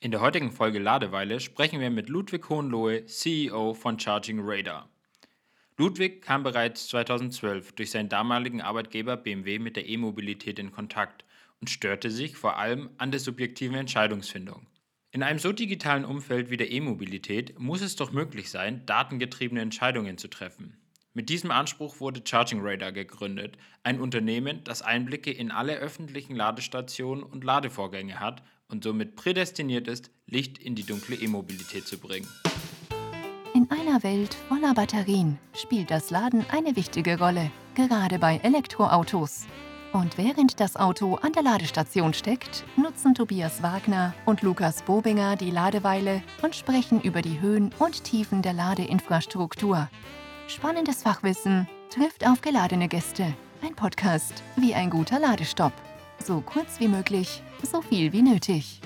In der heutigen Folge Ladeweile sprechen wir mit Ludwig Hohenlohe, CEO von Charging Radar. Ludwig kam bereits 2012 durch seinen damaligen Arbeitgeber BMW mit der E-Mobilität in Kontakt und störte sich vor allem an der subjektiven Entscheidungsfindung. In einem so digitalen Umfeld wie der E-Mobilität muss es doch möglich sein, datengetriebene Entscheidungen zu treffen. Mit diesem Anspruch wurde Charging Radar gegründet, ein Unternehmen, das Einblicke in alle öffentlichen Ladestationen und Ladevorgänge hat und somit prädestiniert ist, Licht in die dunkle E-Mobilität zu bringen. In einer Welt voller Batterien spielt das Laden eine wichtige Rolle, gerade bei Elektroautos. Und während das Auto an der Ladestation steckt, nutzen Tobias Wagner und Lukas Bobinger die Ladeweile und sprechen über die Höhen und Tiefen der Ladeinfrastruktur. Spannendes Fachwissen trifft auf geladene Gäste. Ein Podcast wie ein guter Ladestopp. So kurz wie möglich, so viel wie nötig.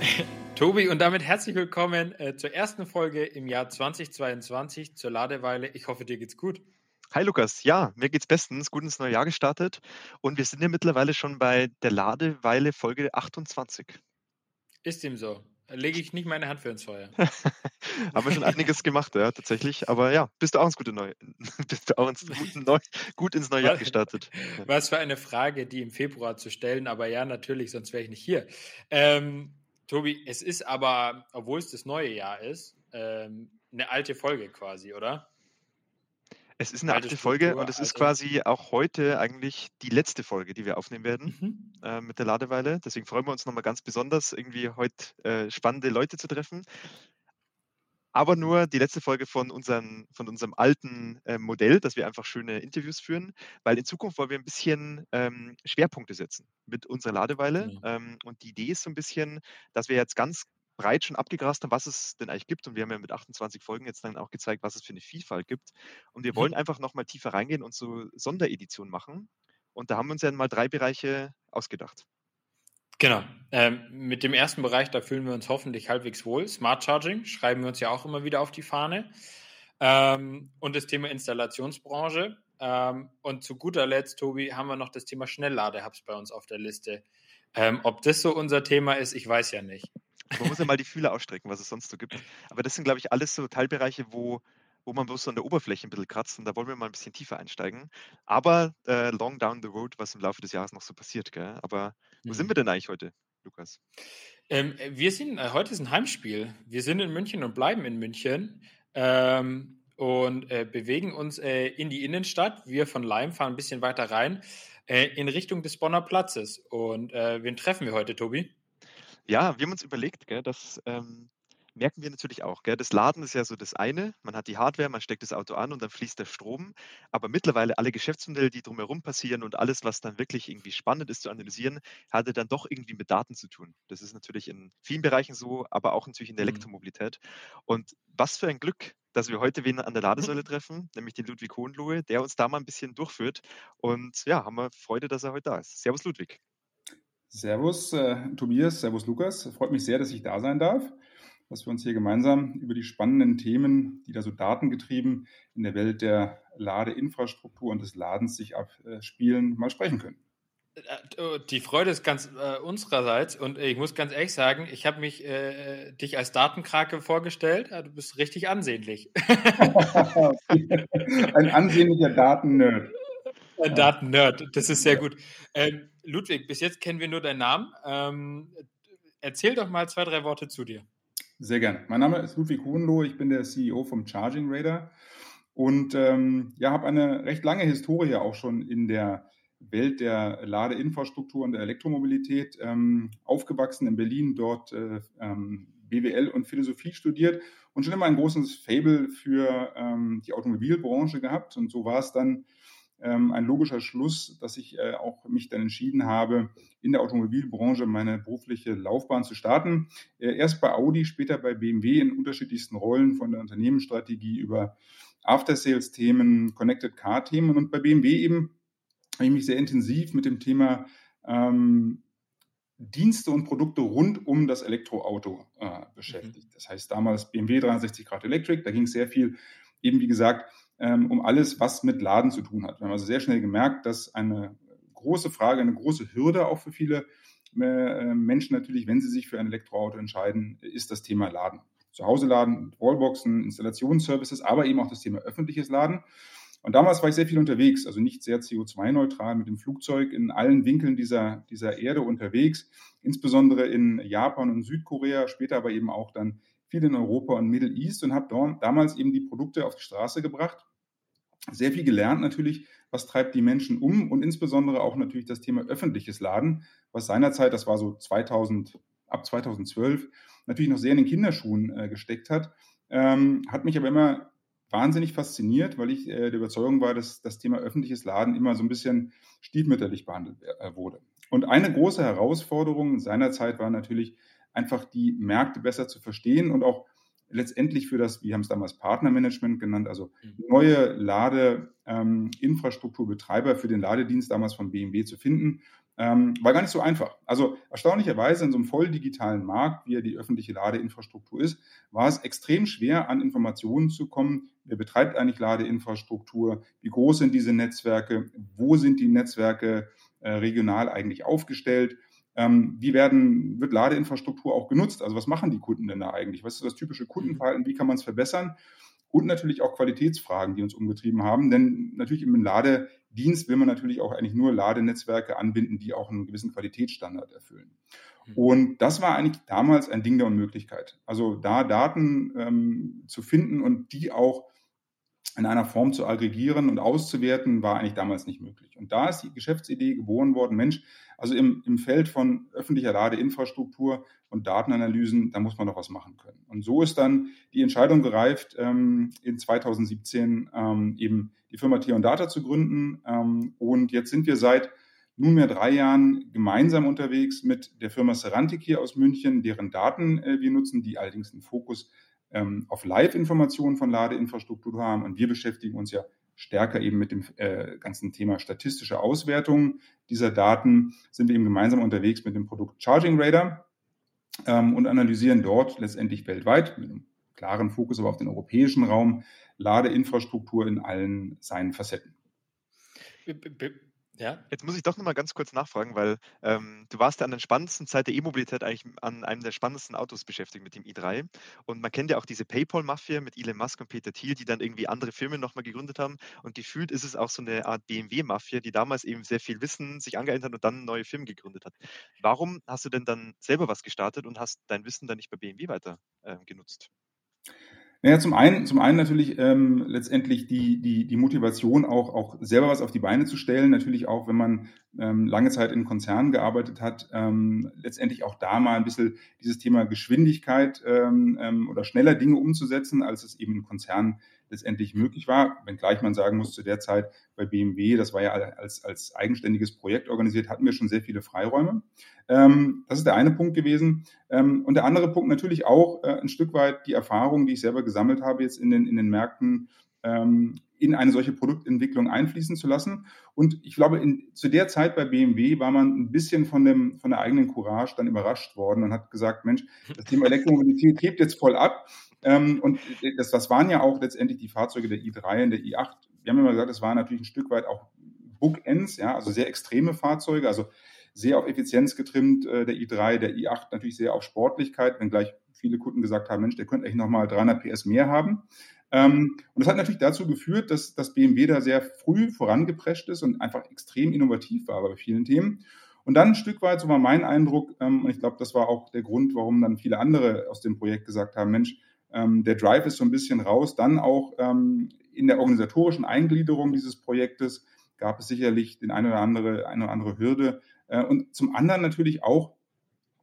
Tobi, und damit herzlich willkommen äh, zur ersten Folge im Jahr 2022 zur Ladeweile. Ich hoffe, dir geht's gut. Hi Lukas, ja, mir geht's bestens, gut ins neue Jahr gestartet und wir sind ja mittlerweile schon bei der Ladeweile Folge 28. Ist dem so. Lege ich nicht meine Hand für ins Feuer. Haben wir schon einiges gemacht, ja, tatsächlich. Aber ja, bist du auch ins gute Neu bist du auch ins gute Neu gut ins neue Jahr gestartet. Was für eine Frage, die im Februar zu stellen, aber ja, natürlich, sonst wäre ich nicht hier. Ähm, Tobi, es ist aber, obwohl es das neue Jahr ist, ähm, eine alte Folge quasi, oder? Es ist eine alte, Folge und es ist quasi auch heute eigentlich die letzte Folge, die wir aufnehmen werden mhm. äh, mit der Ladeweile. Deswegen freuen wir uns nochmal ganz besonders, irgendwie heute äh, spannende Leute zu treffen aber nur die letzte Folge von, unseren, von unserem alten äh, Modell, dass wir einfach schöne Interviews führen, weil in Zukunft wollen wir ein bisschen ähm, Schwerpunkte setzen mit unserer Ladeweile. Mhm. Ähm, und die Idee ist so ein bisschen, dass wir jetzt ganz breit schon abgegrast haben, was es denn eigentlich gibt. Und wir haben ja mit 28 Folgen jetzt dann auch gezeigt, was es für eine Vielfalt gibt. Und wir mhm. wollen einfach nochmal tiefer reingehen und so Sondereditionen machen. Und da haben wir uns ja mal drei Bereiche ausgedacht. Genau. Ähm, mit dem ersten Bereich, da fühlen wir uns hoffentlich halbwegs wohl. Smart Charging schreiben wir uns ja auch immer wieder auf die Fahne. Ähm, und das Thema Installationsbranche. Ähm, und zu guter Letzt, Tobi, haben wir noch das Thema Schnellladehubs bei uns auf der Liste. Ähm, ob das so unser Thema ist, ich weiß ja nicht. Man muss ja mal die Fühler ausstrecken, was es sonst so gibt. Aber das sind, glaube ich, alles so Teilbereiche, wo wo man bloß so an der Oberfläche ein bisschen kratzt und da wollen wir mal ein bisschen tiefer einsteigen. Aber äh, long down the road, was im Laufe des Jahres noch so passiert, gell? Aber wo mhm. sind wir denn eigentlich heute, Lukas? Ähm, wir sind, äh, heute ist ein Heimspiel. Wir sind in München und bleiben in München. Ähm, und äh, bewegen uns äh, in die Innenstadt. Wir von Leim fahren ein bisschen weiter rein äh, in Richtung des Bonner Platzes. Und äh, wen treffen wir heute, Tobi? Ja, wir haben uns überlegt, gell, dass ähm, merken wir natürlich auch. Gell? Das Laden ist ja so das eine. Man hat die Hardware, man steckt das Auto an und dann fließt der Strom. Aber mittlerweile alle Geschäftsmodelle, die drumherum passieren und alles, was dann wirklich irgendwie spannend ist zu analysieren, hatte dann doch irgendwie mit Daten zu tun. Das ist natürlich in vielen Bereichen so, aber auch natürlich in der mhm. Elektromobilität. Und was für ein Glück, dass wir heute wen an der Ladesäule treffen, nämlich den Ludwig Hohenlohe, der uns da mal ein bisschen durchführt. Und ja, haben wir Freude, dass er heute da ist. Servus, Ludwig. Servus, äh, Tobias, Servus, Lukas. Freut mich sehr, dass ich da sein darf dass wir uns hier gemeinsam über die spannenden Themen, die da so datengetrieben in der Welt der Ladeinfrastruktur und des Ladens sich abspielen, mal sprechen können. Äh, oh, die Freude ist ganz äh, unsererseits und ich muss ganz ehrlich sagen, ich habe mich äh, dich als Datenkrake vorgestellt. Du bist richtig ansehnlich. Ein ansehnlicher Datennerd. Ein Datennerd, das ist sehr gut. Ähm, Ludwig, bis jetzt kennen wir nur deinen Namen. Ähm, erzähl doch mal zwei, drei Worte zu dir. Sehr gerne. Mein Name ist Ludwig Hohenloh, ich bin der CEO vom Charging Radar und ähm, ja, habe eine recht lange Historie auch schon in der Welt der Ladeinfrastruktur und der Elektromobilität. Ähm, aufgewachsen in Berlin, dort äh, ähm, BWL und Philosophie studiert und schon immer ein großes Fable für ähm, die Automobilbranche gehabt. Und so war es dann ein logischer Schluss, dass ich äh, auch mich dann entschieden habe, in der Automobilbranche meine berufliche Laufbahn zu starten. Äh, erst bei Audi, später bei BMW in unterschiedlichsten Rollen von der Unternehmensstrategie über After-Sales-Themen, Connected Car-Themen und bei BMW eben habe ich mich sehr intensiv mit dem Thema ähm, Dienste und Produkte rund um das Elektroauto äh, beschäftigt. Mhm. Das heißt damals BMW 360 Grad Electric, da ging es sehr viel eben wie gesagt ähm, um alles, was mit Laden zu tun hat. Wir haben also sehr schnell gemerkt, dass eine große Frage, eine große Hürde auch für viele äh, Menschen natürlich, wenn sie sich für ein Elektroauto entscheiden, ist das Thema Laden. Zu Hause laden, Wallboxen, Installationsservices, aber eben auch das Thema öffentliches Laden. Und damals war ich sehr viel unterwegs, also nicht sehr CO2-neutral mit dem Flugzeug in allen Winkeln dieser, dieser Erde unterwegs, insbesondere in Japan und Südkorea, später aber eben auch dann viel in Europa und Middle East und habe damals eben die Produkte auf die Straße gebracht. Sehr viel gelernt natürlich, was treibt die Menschen um und insbesondere auch natürlich das Thema öffentliches Laden, was seinerzeit, das war so 2000, ab 2012, natürlich noch sehr in den Kinderschuhen äh, gesteckt hat, ähm, hat mich aber immer wahnsinnig fasziniert, weil ich äh, der Überzeugung war, dass das Thema öffentliches Laden immer so ein bisschen stiefmütterlich behandelt äh, wurde. Und eine große Herausforderung seinerzeit war natürlich einfach die Märkte besser zu verstehen und auch letztendlich für das, wir haben es damals Partnermanagement genannt, also mhm. neue Ladeinfrastrukturbetreiber ähm, für den Ladedienst damals von BMW zu finden, ähm, war gar nicht so einfach. Also erstaunlicherweise in so einem voll digitalen Markt, wie ja die öffentliche Ladeinfrastruktur ist, war es extrem schwer, an Informationen zu kommen. Wer betreibt eigentlich Ladeinfrastruktur? Wie groß sind diese Netzwerke? Wo sind die Netzwerke äh, regional eigentlich aufgestellt? Ähm, wie werden, wird Ladeinfrastruktur auch genutzt? Also was machen die Kunden denn da eigentlich? Was ist das typische Kundenverhalten? Wie kann man es verbessern? Und natürlich auch Qualitätsfragen, die uns umgetrieben haben. Denn natürlich im Ladedienst will man natürlich auch eigentlich nur Ladenetzwerke anbinden, die auch einen gewissen Qualitätsstandard erfüllen. Mhm. Und das war eigentlich damals ein Ding der Unmöglichkeit. Also da Daten ähm, zu finden und die auch in einer Form zu aggregieren und auszuwerten, war eigentlich damals nicht möglich. Und da ist die Geschäftsidee geboren worden, Mensch, also im, im Feld von öffentlicher Ladeinfrastruktur und Datenanalysen, da muss man doch was machen können. Und so ist dann die Entscheidung gereift, ähm, in 2017 ähm, eben die Firma Tion Data zu gründen. Ähm, und jetzt sind wir seit nunmehr drei Jahren gemeinsam unterwegs mit der Firma Serantic hier aus München, deren Daten äh, wir nutzen, die allerdings einen Fokus ähm, auf Live-Informationen von Ladeinfrastruktur haben. Und wir beschäftigen uns ja stärker eben mit dem äh, ganzen Thema statistische Auswertung dieser Daten. Sind wir eben gemeinsam unterwegs mit dem Produkt Charging Radar ähm, und analysieren dort letztendlich weltweit mit einem klaren Fokus aber auf den europäischen Raum Ladeinfrastruktur in allen seinen Facetten. Ja. Jetzt muss ich doch noch mal ganz kurz nachfragen, weil ähm, du warst ja an der spannendsten Zeit der E-Mobilität eigentlich an einem der spannendsten Autos beschäftigt mit dem i3. Und man kennt ja auch diese PayPal-Mafia mit Elon Musk und Peter Thiel, die dann irgendwie andere Firmen nochmal gegründet haben. Und gefühlt ist es auch so eine Art BMW-Mafia, die damals eben sehr viel Wissen sich angeeignet hat und dann neue Firmen gegründet hat. Warum hast du denn dann selber was gestartet und hast dein Wissen dann nicht bei BMW weiter äh, genutzt? Naja, zum einen, zum einen natürlich ähm, letztendlich die, die, die Motivation, auch, auch selber was auf die Beine zu stellen. Natürlich auch, wenn man ähm, lange Zeit in Konzernen gearbeitet hat, ähm, letztendlich auch da mal ein bisschen dieses Thema Geschwindigkeit ähm, ähm, oder schneller Dinge umzusetzen, als es eben in Konzernen letztendlich möglich war. Wenngleich man sagen muss, zu der Zeit bei BMW, das war ja als, als eigenständiges Projekt organisiert, hatten wir schon sehr viele Freiräume. Ähm, das ist der eine Punkt gewesen. Ähm, und der andere Punkt natürlich auch äh, ein Stück weit die Erfahrung, die ich selber gesammelt habe jetzt in den, in den Märkten, ähm, in eine solche Produktentwicklung einfließen zu lassen. Und ich glaube, in, zu der Zeit bei BMW war man ein bisschen von, dem, von der eigenen Courage dann überrascht worden und hat gesagt, Mensch, das Thema Elektromobilität hebt jetzt voll ab. Ähm, und das, das waren ja auch letztendlich die Fahrzeuge der i3 und der i8. Wir haben immer gesagt, das waren natürlich ein Stück weit auch Bookends, ja, also sehr extreme Fahrzeuge, also sehr auf Effizienz getrimmt, äh, der i3, der i8 natürlich sehr auf Sportlichkeit, wenngleich viele Kunden gesagt haben, Mensch, der könnte eigentlich nochmal 300 PS mehr haben. Ähm, und das hat natürlich dazu geführt, dass das BMW da sehr früh vorangeprescht ist und einfach extrem innovativ war bei vielen Themen. Und dann ein Stück weit, so war mein Eindruck, ähm, und ich glaube, das war auch der Grund, warum dann viele andere aus dem Projekt gesagt haben, Mensch, ähm, der Drive ist so ein bisschen raus. Dann auch in der organisatorischen Eingliederung dieses Projektes gab es sicherlich den eine oder andere, eine oder andere Hürde. Äh, und zum anderen natürlich auch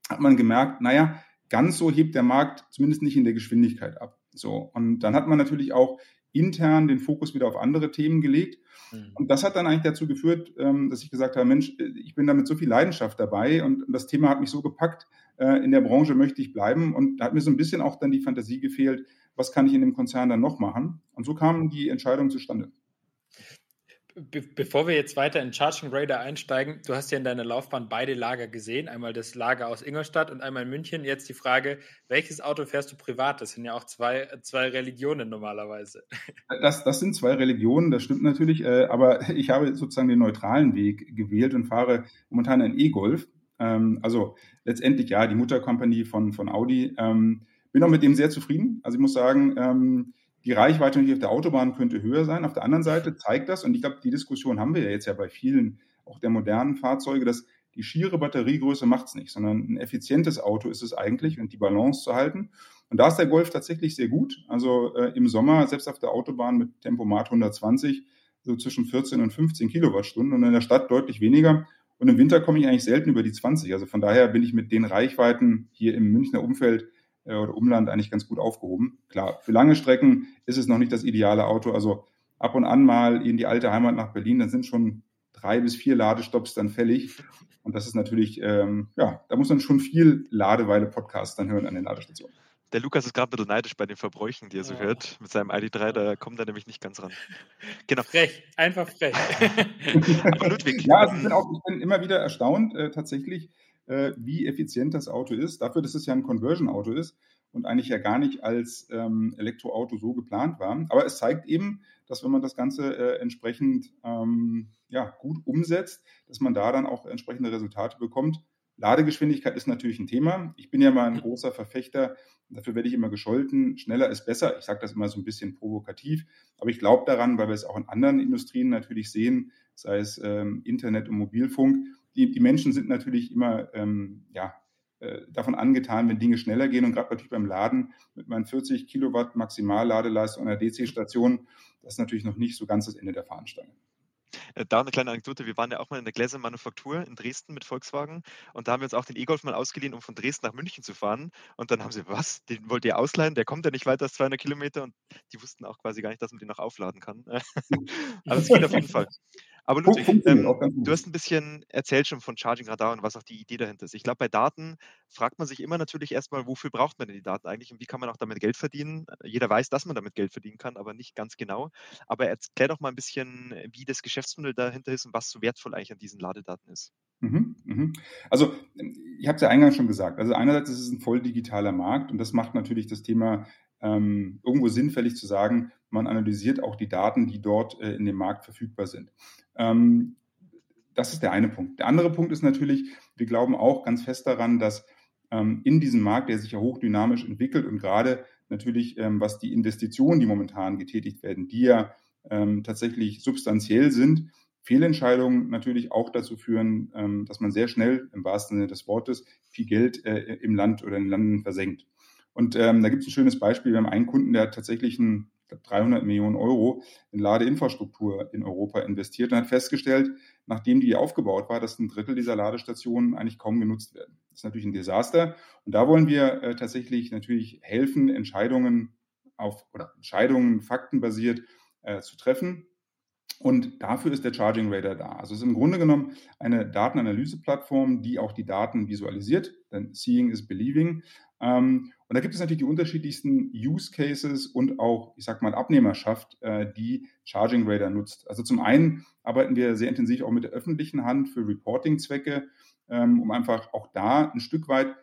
hat man gemerkt, naja, ganz so hebt der Markt zumindest nicht in der Geschwindigkeit ab. So. Und dann hat man natürlich auch intern den Fokus wieder auf andere Themen gelegt. Mhm. Und das hat dann eigentlich dazu geführt, ähm, dass ich gesagt habe, Mensch, ich bin da mit so viel Leidenschaft dabei und das Thema hat mich so gepackt, äh, in der Branche möchte ich bleiben. Und da hat mir so ein bisschen auch dann die Fantasie gefehlt, was kann ich in dem Konzern dann noch machen? Und so kam die Entscheidung zustande. Be bevor wir jetzt weiter in Charging Raider einsteigen, du hast ja in deiner Laufbahn beide Lager gesehen, einmal das Lager aus Ingolstadt und einmal in München. Jetzt die Frage, welches Auto fährst du privat? Das sind ja auch zwei, zwei Religionen normalerweise. Das, das sind zwei Religionen, das stimmt natürlich, äh, aber ich habe sozusagen den neutralen Weg gewählt und fahre momentan einen E-Golf. Ähm, also letztendlich ja, die Mutterkompanie von, von Audi. Ähm, bin auch mit dem sehr zufrieden. Also ich muss sagen, ähm, die Reichweite auf der Autobahn könnte höher sein. Auf der anderen Seite zeigt das, und ich glaube, die Diskussion haben wir ja jetzt ja bei vielen, auch der modernen Fahrzeuge, dass die schiere Batteriegröße macht es nicht, sondern ein effizientes Auto ist es eigentlich und die Balance zu halten. Und da ist der Golf tatsächlich sehr gut. Also äh, im Sommer, selbst auf der Autobahn mit Tempomat 120, so zwischen 14 und 15 Kilowattstunden und in der Stadt deutlich weniger. Und im Winter komme ich eigentlich selten über die 20. Also von daher bin ich mit den Reichweiten hier im Münchner Umfeld äh, oder Umland eigentlich ganz gut aufgehoben. Klar, für lange Strecken ist es noch nicht das ideale Auto. Also ab und an mal in die alte Heimat nach Berlin, dann sind schon drei bis vier Ladestops dann fällig. Und das ist natürlich, ähm, ja, da muss man schon viel Ladeweile-Podcast dann hören an den Ladestationen. Der Lukas ist gerade ein bisschen neidisch bei den Verbräuchen, die er so ja. hört. Mit seinem ID3, da kommt er nämlich nicht ganz ran. Genau. Frech, einfach frech. Ludwig. Ja, also ich, bin auch, ich bin immer wieder erstaunt, äh, tatsächlich, äh, wie effizient das Auto ist. Dafür, dass es ja ein Conversion-Auto ist und eigentlich ja gar nicht als ähm, Elektroauto so geplant war. Aber es zeigt eben, dass wenn man das Ganze äh, entsprechend ähm, ja, gut umsetzt, dass man da dann auch entsprechende Resultate bekommt. Ladegeschwindigkeit ist natürlich ein Thema. Ich bin ja mal ein großer Verfechter, dafür werde ich immer gescholten, schneller ist besser. Ich sage das immer so ein bisschen provokativ, aber ich glaube daran, weil wir es auch in anderen Industrien natürlich sehen, sei es ähm, Internet und Mobilfunk, die, die Menschen sind natürlich immer ähm, ja, äh, davon angetan, wenn Dinge schneller gehen. Und gerade natürlich beim Laden mit meinen 40 Kilowatt Maximalladeleistung einer DC-Station, das ist natürlich noch nicht so ganz das Ende der Fahnenstange. Äh, da eine kleine Anekdote. Wir waren ja auch mal in der Gläsermanufaktur in Dresden mit Volkswagen und da haben wir uns auch den E-Golf mal ausgeliehen, um von Dresden nach München zu fahren. Und dann haben sie, was? Den wollt ihr ausleihen? Der kommt ja nicht weiter als 200 Kilometer und die wussten auch quasi gar nicht, dass man den noch aufladen kann. Aber es geht auf jeden Fall. Aber Ludwig, ähm, du hast ein bisschen erzählt schon von Charging Radar und was auch die Idee dahinter ist. Ich glaube, bei Daten fragt man sich immer natürlich erstmal, wofür braucht man denn die Daten eigentlich und wie kann man auch damit Geld verdienen? Jeder weiß, dass man damit Geld verdienen kann, aber nicht ganz genau. Aber erklär doch mal ein bisschen, wie das Geschäftsmodell dahinter ist und was so wertvoll eigentlich an diesen Ladedaten ist. Mhm, mhm. Also, ich habe es ja eingangs schon gesagt. Also einerseits ist es ein voll digitaler Markt und das macht natürlich das Thema ähm, irgendwo sinnfällig zu sagen, man analysiert auch die Daten, die dort äh, in dem Markt verfügbar sind. Ähm, das ist der eine Punkt. Der andere Punkt ist natürlich, wir glauben auch ganz fest daran, dass ähm, in diesem Markt, der sich ja hochdynamisch entwickelt und gerade natürlich, ähm, was die Investitionen, die momentan getätigt werden, die ja ähm, tatsächlich substanziell sind, Fehlentscheidungen natürlich auch dazu führen, ähm, dass man sehr schnell im wahrsten Sinne des Wortes viel Geld äh, im Land oder in den Landen versenkt. Und ähm, da gibt es ein schönes Beispiel. Wir haben einen Kunden, der hat tatsächlich ein, ich glaube, 300 Millionen Euro in Ladeinfrastruktur in Europa investiert und hat festgestellt, nachdem die aufgebaut war, dass ein Drittel dieser Ladestationen eigentlich kaum genutzt werden. Das ist natürlich ein Desaster. Und da wollen wir äh, tatsächlich natürlich helfen, Entscheidungen auf oder Entscheidungen faktenbasiert äh, zu treffen. Und dafür ist der Charging Radar da. Also es ist im Grunde genommen eine Datenanalyseplattform, die auch die Daten visualisiert, denn Seeing is Believing. Ähm, und da gibt es natürlich die unterschiedlichsten Use Cases und auch, ich sag mal, Abnehmerschaft, äh, die Charging Radar nutzt. Also zum einen arbeiten wir sehr intensiv auch mit der öffentlichen Hand für Reporting-Zwecke, ähm, um einfach auch da ein Stück weit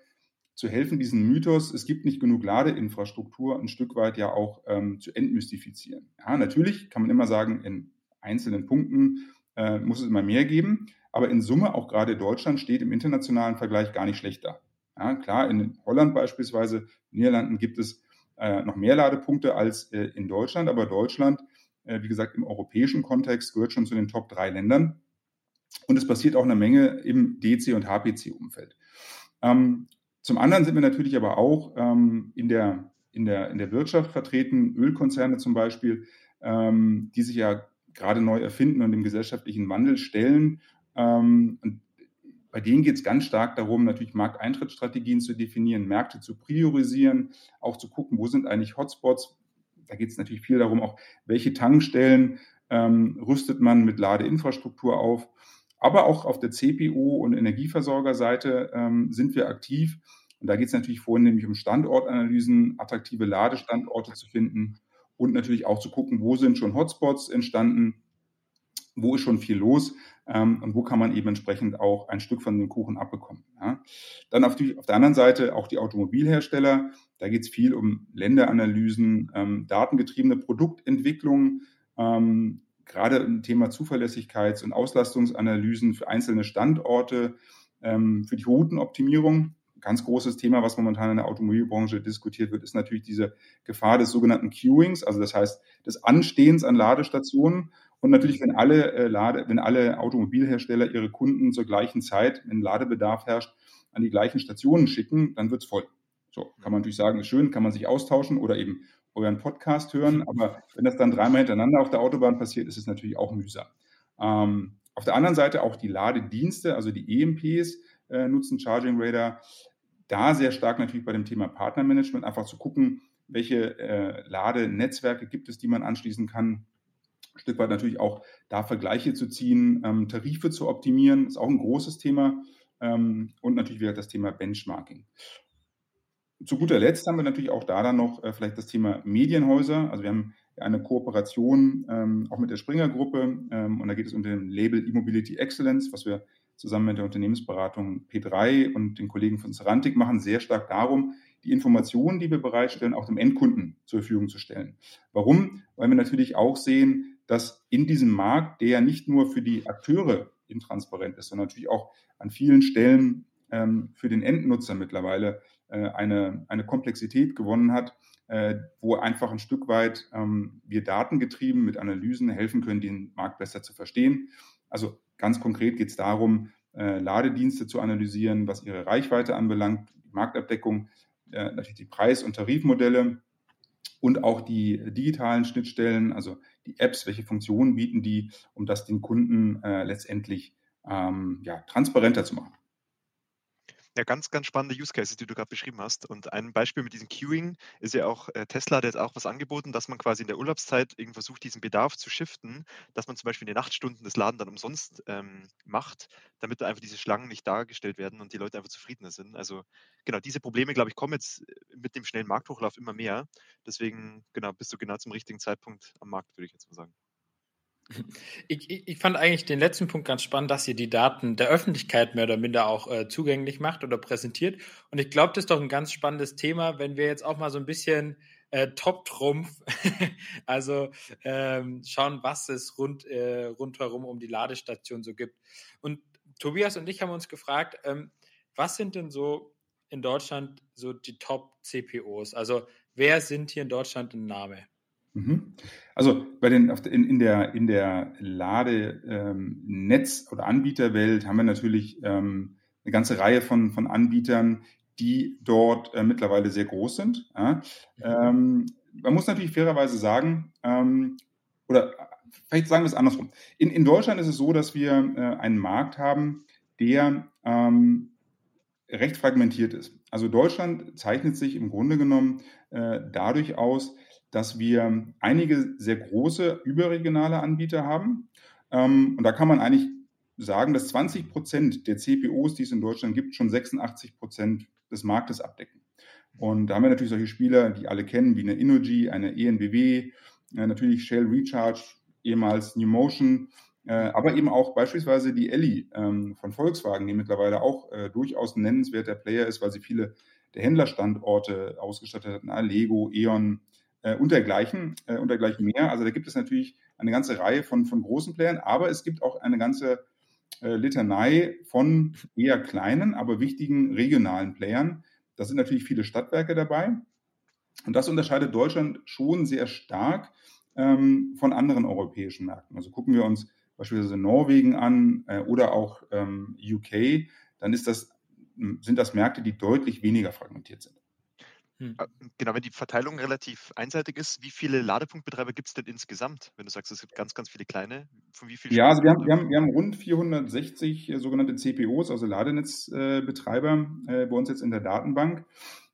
zu helfen, diesen Mythos, es gibt nicht genug Ladeinfrastruktur, ein Stück weit ja auch ähm, zu entmystifizieren. Ja, natürlich kann man immer sagen, in einzelnen Punkten äh, muss es immer mehr geben, aber in Summe, auch gerade Deutschland, steht im internationalen Vergleich gar nicht schlechter. Ja, klar, in Holland beispielsweise, Niederlanden gibt es äh, noch mehr Ladepunkte als äh, in Deutschland, aber Deutschland, äh, wie gesagt, im europäischen Kontext gehört schon zu den Top drei Ländern. Und es passiert auch eine Menge im DC- und HPC-Umfeld. Ähm, zum anderen sind wir natürlich aber auch ähm, in, der, in, der, in der Wirtschaft vertreten, Ölkonzerne zum Beispiel, ähm, die sich ja gerade neu erfinden und dem gesellschaftlichen Wandel stellen. Ähm, und bei denen geht es ganz stark darum, natürlich Markteintrittsstrategien zu definieren, Märkte zu priorisieren, auch zu gucken, wo sind eigentlich Hotspots. Da geht es natürlich viel darum, auch welche Tankstellen ähm, rüstet man mit Ladeinfrastruktur auf. Aber auch auf der CPO- und Energieversorgerseite ähm, sind wir aktiv. Und da geht es natürlich vornehmlich um Standortanalysen, attraktive Ladestandorte zu finden und natürlich auch zu gucken, wo sind schon Hotspots entstanden, wo ist schon viel los ähm, und wo kann man eben entsprechend auch ein Stück von dem Kuchen abbekommen. Ja. Dann auf, die, auf der anderen Seite auch die Automobilhersteller. Da geht es viel um Länderanalysen, ähm, datengetriebene Produktentwicklung, ähm, gerade im Thema Zuverlässigkeits- und Auslastungsanalysen für einzelne Standorte, ähm, für die Routenoptimierung. Ganz großes Thema, was momentan in der Automobilbranche diskutiert wird, ist natürlich diese Gefahr des sogenannten Queuings, also das heißt des Anstehens an Ladestationen. Und natürlich, wenn alle, äh, Lade, wenn alle Automobilhersteller ihre Kunden zur gleichen Zeit, wenn Ladebedarf herrscht, an die gleichen Stationen schicken, dann wird es voll. So, kann man natürlich sagen, ist schön, kann man sich austauschen oder eben euren Podcast hören. Aber wenn das dann dreimal hintereinander auf der Autobahn passiert, ist es natürlich auch mühsam. Ähm, auf der anderen Seite auch die Ladedienste, also die EMPs äh, nutzen Charging Radar. Da sehr stark natürlich bei dem Thema Partnermanagement einfach zu gucken, welche äh, Ladenetzwerke gibt es, die man anschließen kann. Stück weit natürlich auch da Vergleiche zu ziehen, ähm, Tarife zu optimieren, ist auch ein großes Thema. Ähm, und natürlich wieder das Thema Benchmarking. Zu guter Letzt haben wir natürlich auch da dann noch äh, vielleicht das Thema Medienhäuser. Also wir haben eine Kooperation ähm, auch mit der Springer-Gruppe ähm, und da geht es unter dem Label E-Mobility Excellence, was wir zusammen mit der Unternehmensberatung P3 und den Kollegen von Cerantic machen, sehr stark darum, die Informationen, die wir bereitstellen, auch dem Endkunden zur Verfügung zu stellen. Warum? Weil wir natürlich auch sehen, dass in diesem Markt, der nicht nur für die Akteure intransparent ist, sondern natürlich auch an vielen Stellen ähm, für den Endnutzer mittlerweile äh, eine, eine Komplexität gewonnen hat, äh, wo einfach ein Stück weit ähm, wir datengetrieben mit Analysen helfen können, den Markt besser zu verstehen. Also ganz konkret geht es darum, äh, Ladedienste zu analysieren, was ihre Reichweite anbelangt, die Marktabdeckung, natürlich die Preis- und Tarifmodelle und auch die digitalen Schnittstellen, also die Apps, welche Funktionen bieten die, um das den Kunden letztendlich ähm, ja, transparenter zu machen. Ja, ganz, ganz spannende Use Cases, die du gerade beschrieben hast. Und ein Beispiel mit diesem Queuing ist ja auch, äh, Tesla hat jetzt auch was angeboten, dass man quasi in der Urlaubszeit irgendwie versucht, diesen Bedarf zu shiften, dass man zum Beispiel in den Nachtstunden das Laden dann umsonst ähm, macht, damit einfach diese Schlangen nicht dargestellt werden und die Leute einfach zufriedener sind. Also genau, diese Probleme, glaube ich, kommen jetzt mit dem schnellen Markthochlauf immer mehr. Deswegen, genau, bist du genau zum richtigen Zeitpunkt am Markt, würde ich jetzt mal sagen. Ich, ich, ich, fand eigentlich den letzten Punkt ganz spannend, dass ihr die Daten der Öffentlichkeit mehr oder minder auch äh, zugänglich macht oder präsentiert. Und ich glaube, das ist doch ein ganz spannendes Thema, wenn wir jetzt auch mal so ein bisschen äh, Top-Trumpf, also ähm, schauen, was es rund, äh, rundherum um die Ladestation so gibt. Und Tobias und ich haben uns gefragt, ähm, was sind denn so in Deutschland so die Top-CPOs? Also wer sind hier in Deutschland ein Name? Mhm. Also bei den, in, in der, in der Ladenetz- ähm, oder Anbieterwelt haben wir natürlich ähm, eine ganze Reihe von, von Anbietern, die dort äh, mittlerweile sehr groß sind. Ja. Ähm, man muss natürlich fairerweise sagen, ähm, oder vielleicht sagen wir es andersrum. In, in Deutschland ist es so, dass wir äh, einen Markt haben, der ähm, recht fragmentiert ist. Also Deutschland zeichnet sich im Grunde genommen äh, dadurch aus, dass wir einige sehr große überregionale Anbieter haben. Ähm, und da kann man eigentlich sagen, dass 20 Prozent der CPOs, die es in Deutschland gibt, schon 86 Prozent des Marktes abdecken. Und da haben wir natürlich solche Spieler, die alle kennen, wie eine Innogy, eine ENBW, äh, natürlich Shell Recharge, ehemals New Motion, äh, aber eben auch beispielsweise die Elli ähm, von Volkswagen, die mittlerweile auch äh, durchaus ein nennenswerter Player ist, weil sie viele der Händlerstandorte ausgestattet hatten, Lego, E.ON, äh, und dergleichen, äh, und dergleichen mehr. Also da gibt es natürlich eine ganze Reihe von, von großen Playern, aber es gibt auch eine ganze äh, Litanei von eher kleinen, aber wichtigen regionalen Playern. Da sind natürlich viele Stadtwerke dabei. Und das unterscheidet Deutschland schon sehr stark ähm, von anderen europäischen Märkten. Also gucken wir uns beispielsweise Norwegen an äh, oder auch ähm, UK, dann ist das, sind das Märkte, die deutlich weniger fragmentiert sind. Hm. Äh, genau, wenn die Verteilung relativ einseitig ist, wie viele Ladepunktbetreiber gibt es denn insgesamt? Wenn du sagst, es gibt ganz, ganz viele kleine, von wie vielen? Ja, also wir haben, wir, haben, wir haben rund 460 äh, sogenannte CPOs, also Ladenetzbetreiber äh, bei uns jetzt in der Datenbank.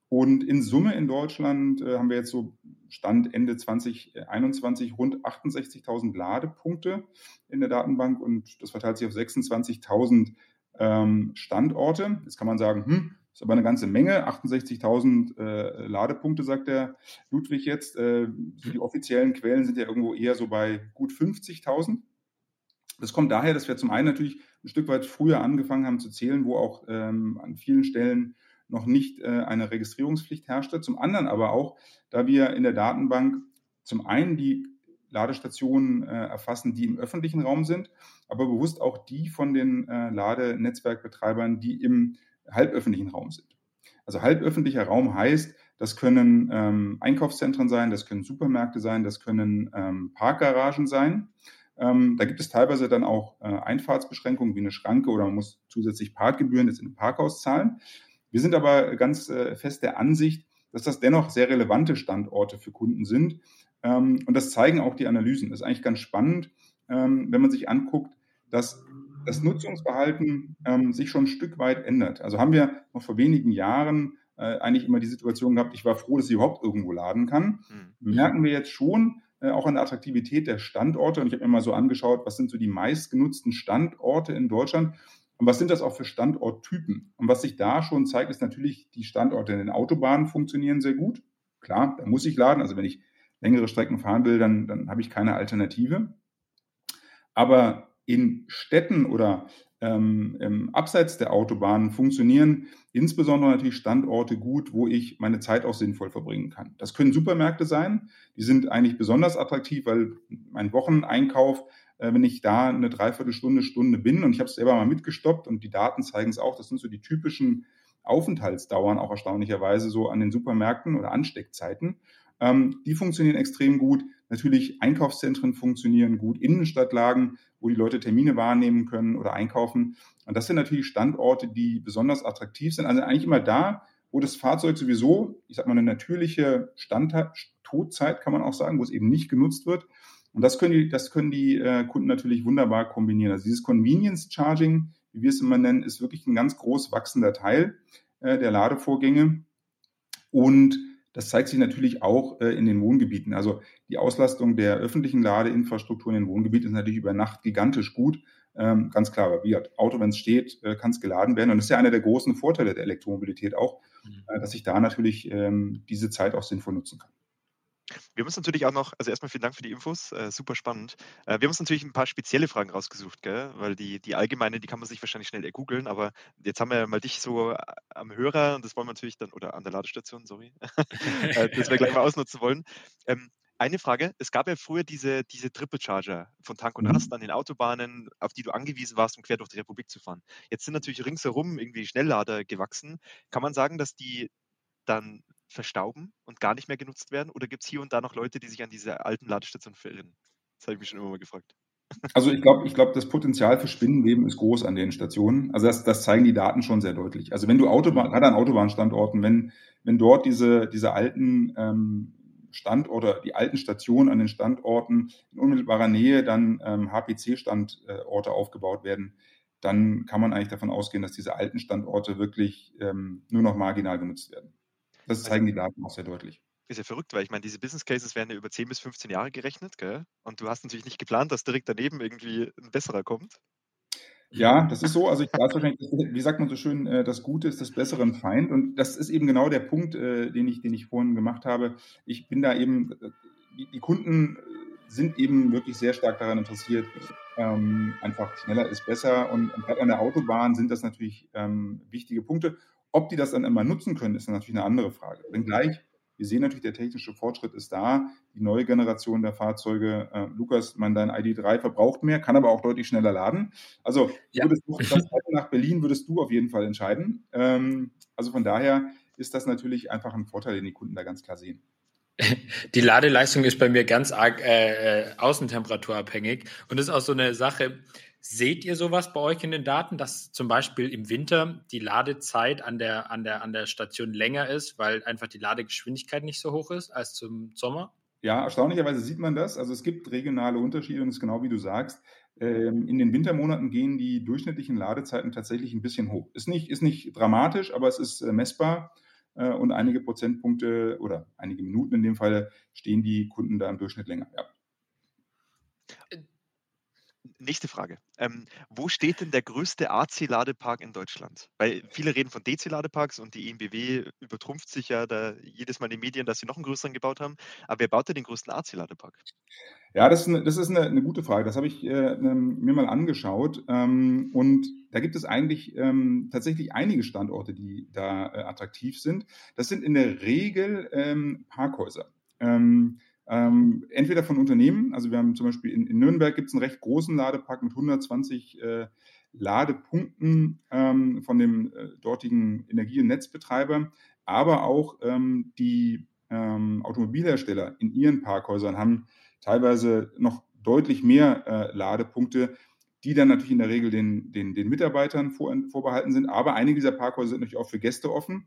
Und in Summe in Deutschland äh, haben wir jetzt so Stand Ende 2021 rund 68.000 Ladepunkte in der Datenbank und das verteilt sich auf 26.000 ähm, Standorte. Jetzt kann man sagen, hm, ist aber eine ganze Menge. 68.000 äh, Ladepunkte, sagt der Ludwig jetzt. Äh, die offiziellen Quellen sind ja irgendwo eher so bei gut 50.000. Das kommt daher, dass wir zum einen natürlich ein Stück weit früher angefangen haben zu zählen, wo auch ähm, an vielen Stellen noch nicht äh, eine Registrierungspflicht herrschte. Zum anderen aber auch, da wir in der Datenbank zum einen die Ladestationen äh, erfassen, die im öffentlichen Raum sind, aber bewusst auch die von den äh, Ladenetzwerkbetreibern, die im halböffentlichen Raum sind. Also halböffentlicher Raum heißt, das können ähm, Einkaufszentren sein, das können Supermärkte sein, das können ähm, Parkgaragen sein. Ähm, da gibt es teilweise dann auch äh, Einfahrtsbeschränkungen wie eine Schranke oder man muss zusätzlich Parkgebühren jetzt in einem Parkhaus zahlen. Wir sind aber ganz äh, fest der Ansicht, dass das dennoch sehr relevante Standorte für Kunden sind. Ähm, und das zeigen auch die Analysen. Das ist eigentlich ganz spannend, ähm, wenn man sich anguckt, dass das Nutzungsverhalten ähm, sich schon ein Stück weit ändert. Also haben wir noch vor wenigen Jahren äh, eigentlich immer die Situation gehabt, ich war froh, dass ich überhaupt irgendwo laden kann. Mhm. Merken wir jetzt schon, äh, auch an der Attraktivität der Standorte. Und ich habe mir mal so angeschaut, was sind so die meistgenutzten Standorte in Deutschland und was sind das auch für Standorttypen. Und was sich da schon zeigt, ist natürlich, die Standorte in den Autobahnen funktionieren sehr gut. Klar, da muss ich laden. Also wenn ich längere Strecken fahren will, dann, dann habe ich keine Alternative. Aber in Städten oder ähm, abseits der Autobahnen funktionieren insbesondere natürlich Standorte gut, wo ich meine Zeit auch sinnvoll verbringen kann. Das können Supermärkte sein. Die sind eigentlich besonders attraktiv, weil mein Wocheneinkauf, äh, wenn ich da eine Dreiviertelstunde, Stunde bin und ich habe es selber mal mitgestoppt und die Daten zeigen es auch, das sind so die typischen Aufenthaltsdauern auch erstaunlicherweise so an den Supermärkten oder Ansteckzeiten. Ähm, die funktionieren extrem gut. Natürlich Einkaufszentren funktionieren gut, Innenstadtlagen, wo die Leute Termine wahrnehmen können oder einkaufen. Und das sind natürlich Standorte, die besonders attraktiv sind. Also eigentlich immer da, wo das Fahrzeug sowieso, ich sag mal, eine natürliche Todzeit kann man auch sagen, wo es eben nicht genutzt wird. Und das können die, das können die äh, Kunden natürlich wunderbar kombinieren. Also dieses Convenience Charging, wie wir es immer nennen, ist wirklich ein ganz groß wachsender Teil äh, der Ladevorgänge. Und das zeigt sich natürlich auch äh, in den Wohngebieten. Also die Auslastung der öffentlichen Ladeinfrastruktur in den Wohngebieten ist natürlich über Nacht gigantisch gut. Ähm, ganz klar, weil wie Auto, wenn es steht, äh, kann es geladen werden. Und das ist ja einer der großen Vorteile der Elektromobilität auch, mhm. äh, dass ich da natürlich ähm, diese Zeit auch sinnvoll nutzen kann. Wir haben uns natürlich auch noch, also erstmal vielen Dank für die Infos, äh, super spannend. Äh, wir haben uns natürlich ein paar spezielle Fragen rausgesucht, gell? weil die, die allgemeine, die kann man sich wahrscheinlich schnell googeln, aber jetzt haben wir mal dich so äh, am Hörer und das wollen wir natürlich dann, oder an der Ladestation, sorry, äh, das wir gleich mal ausnutzen wollen. Ähm, eine Frage, es gab ja früher diese, diese Triple Charger von Tank und Rast mhm. an den Autobahnen, auf die du angewiesen warst, um quer durch die Republik zu fahren. Jetzt sind natürlich ringsherum irgendwie Schnelllader gewachsen. Kann man sagen, dass die dann verstauben und gar nicht mehr genutzt werden? Oder gibt es hier und da noch Leute, die sich an diese alten Ladestationen verirren? Das habe ich mich schon immer mal gefragt. Also ich glaube, ich glaube, das Potenzial für Spinnenleben ist groß an den Stationen. Also das, das zeigen die Daten schon sehr deutlich. Also wenn du Autobahn, gerade an Autobahnstandorten, wenn, wenn dort diese, diese alten ähm, Standorte, die alten Stationen an den Standorten in unmittelbarer Nähe dann ähm, HPC-Standorte aufgebaut werden, dann kann man eigentlich davon ausgehen, dass diese alten Standorte wirklich ähm, nur noch marginal genutzt werden. Das also zeigen die Daten auch sehr deutlich. Ist ja verrückt, weil ich meine, diese Business Cases werden ja über 10 bis 15 Jahre gerechnet, gell? Und du hast natürlich nicht geplant, dass direkt daneben irgendwie ein besserer kommt. Ja, das ist so. Also ich weiß wahrscheinlich, wie sagt man so schön, äh, das Gute ist das besseren Feind. Und das ist eben genau der Punkt, äh, den ich, den ich vorhin gemacht habe. Ich bin da eben, äh, die, Kunden sind eben wirklich sehr stark daran interessiert, ähm, einfach schneller ist besser. Und, gerade an der Autobahn sind das natürlich ähm, wichtige Punkte. Ob die das dann immer nutzen können, ist dann natürlich eine andere Frage. Wenngleich, wir sehen natürlich, der technische Fortschritt ist da. Die neue Generation der Fahrzeuge, äh, Lukas, mein dein ID3 verbraucht mehr, kann aber auch deutlich schneller laden. Also ja. würdest du das nach Berlin würdest du auf jeden Fall entscheiden. Ähm, also von daher ist das natürlich einfach ein Vorteil, den die Kunden da ganz klar sehen. Die Ladeleistung ist bei mir ganz arg äh, äh außentemperaturabhängig und ist auch so eine Sache, Seht ihr sowas bei euch in den Daten, dass zum Beispiel im Winter die Ladezeit an der, an der, an der Station länger ist, weil einfach die Ladegeschwindigkeit nicht so hoch ist als zum Sommer? Ja, erstaunlicherweise sieht man das. Also es gibt regionale Unterschiede und es ist genau wie du sagst. Ähm, in den Wintermonaten gehen die durchschnittlichen Ladezeiten tatsächlich ein bisschen hoch. Ist nicht, ist nicht dramatisch, aber es ist äh, messbar äh, und einige Prozentpunkte oder einige Minuten in dem Fall stehen die Kunden da im Durchschnitt länger. Ja. Nächste Frage. Ähm, wo steht denn der größte AC-Ladepark in Deutschland? Weil viele reden von DC-Ladeparks und die EMBW übertrumpft sich ja da jedes Mal in den Medien, dass sie noch einen größeren gebaut haben. Aber wer baut denn den größten AC-Ladepark? Ja, das ist eine, das ist eine, eine gute Frage. Das habe ich äh, mir mal angeschaut. Ähm, und da gibt es eigentlich ähm, tatsächlich einige Standorte, die da äh, attraktiv sind. Das sind in der Regel ähm, Parkhäuser. Ähm, entweder von Unternehmen, also wir haben zum Beispiel in, in Nürnberg gibt es einen recht großen Ladepark mit 120 äh, Ladepunkten ähm, von dem äh, dortigen Energie- und Netzbetreiber, aber auch ähm, die ähm, Automobilhersteller in ihren Parkhäusern haben teilweise noch deutlich mehr äh, Ladepunkte, die dann natürlich in der Regel den, den, den Mitarbeitern vor, vorbehalten sind. Aber einige dieser Parkhäuser sind natürlich auch für Gäste offen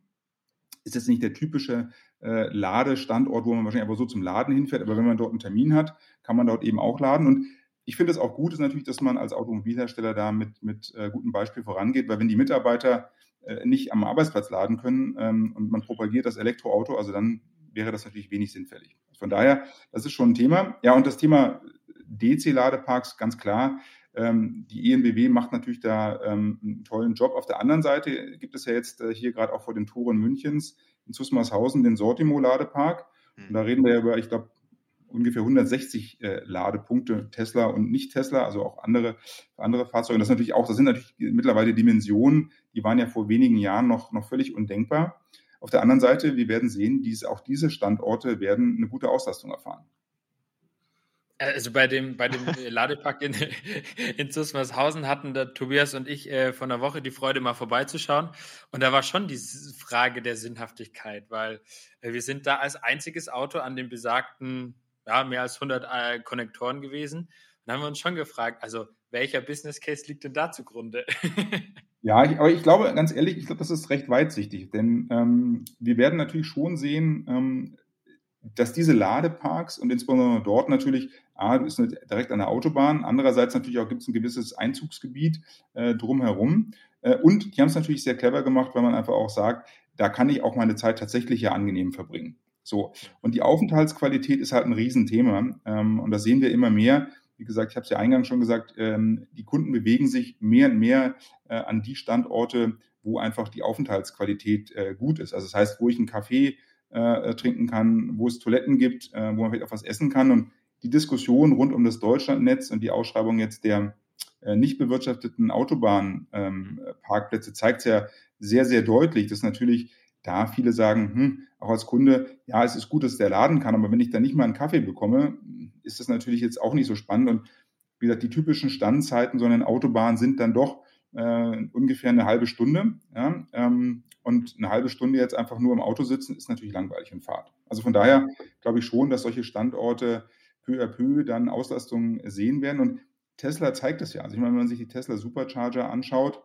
ist jetzt nicht der typische äh, Ladestandort, wo man wahrscheinlich einfach so zum Laden hinfährt, aber wenn man dort einen Termin hat, kann man dort eben auch laden. Und ich finde es auch gut, ist natürlich, dass man als Automobilhersteller da mit, mit äh, gutem Beispiel vorangeht, weil wenn die Mitarbeiter äh, nicht am Arbeitsplatz laden können ähm, und man propagiert das Elektroauto, also dann wäre das natürlich wenig sinnfällig. Von daher, das ist schon ein Thema. Ja, und das Thema DC-Ladeparks, ganz klar, die ENBW macht natürlich da ähm, einen tollen Job. Auf der anderen Seite gibt es ja jetzt äh, hier gerade auch vor den Toren Münchens in Zusmarshausen den Sortimo-Ladepark. Und da reden wir ja über, ich glaube, ungefähr 160 äh, Ladepunkte Tesla und nicht Tesla, also auch andere, andere Fahrzeuge. Und das natürlich auch, das sind natürlich mittlerweile Dimensionen, die waren ja vor wenigen Jahren noch, noch völlig undenkbar. Auf der anderen Seite, wir werden sehen, dies, auch diese Standorte werden eine gute Auslastung erfahren. Also bei dem, bei dem Ladepark in, in Zusmarshausen hatten da Tobias und ich äh, von der Woche die Freude, mal vorbeizuschauen. Und da war schon die Frage der Sinnhaftigkeit, weil äh, wir sind da als einziges Auto an den besagten, ja, mehr als 100 äh, Konnektoren gewesen. Und haben wir uns schon gefragt, also welcher Business Case liegt denn da zugrunde? Ja, ich, aber ich glaube, ganz ehrlich, ich glaube, das ist recht weitsichtig, denn ähm, wir werden natürlich schon sehen, ähm, dass diese Ladeparks und insbesondere dort natürlich, A, ist direkt an der Autobahn, andererseits natürlich auch gibt es ein gewisses Einzugsgebiet äh, drumherum. Äh, und die haben es natürlich sehr clever gemacht, weil man einfach auch sagt, da kann ich auch meine Zeit tatsächlich ja angenehm verbringen. So. Und die Aufenthaltsqualität ist halt ein Riesenthema. Ähm, und das sehen wir immer mehr. Wie gesagt, ich habe es ja eingangs schon gesagt, ähm, die Kunden bewegen sich mehr und mehr äh, an die Standorte, wo einfach die Aufenthaltsqualität äh, gut ist. Also das heißt, wo ich einen Kaffee äh, trinken kann, wo es Toiletten gibt, äh, wo man vielleicht auch was essen kann. Und die Diskussion rund um das Deutschlandnetz und die Ausschreibung jetzt der äh, nicht bewirtschafteten Autobahnparkplätze ähm, zeigt ja sehr, sehr deutlich, dass natürlich da viele sagen, hm, auch als Kunde, ja, es ist gut, dass der laden kann, aber wenn ich da nicht mal einen Kaffee bekomme, ist das natürlich jetzt auch nicht so spannend. Und wie gesagt, die typischen Standzeiten so einer Autobahn sind dann doch äh, ungefähr eine halbe Stunde. Ja? Ähm, und eine halbe Stunde jetzt einfach nur im Auto sitzen, ist natürlich langweilig in Fahrt. Also von daher glaube ich schon, dass solche Standorte peu à peu dann Auslastungen sehen werden. Und Tesla zeigt das ja. Also ich meine, wenn man sich die Tesla Supercharger anschaut,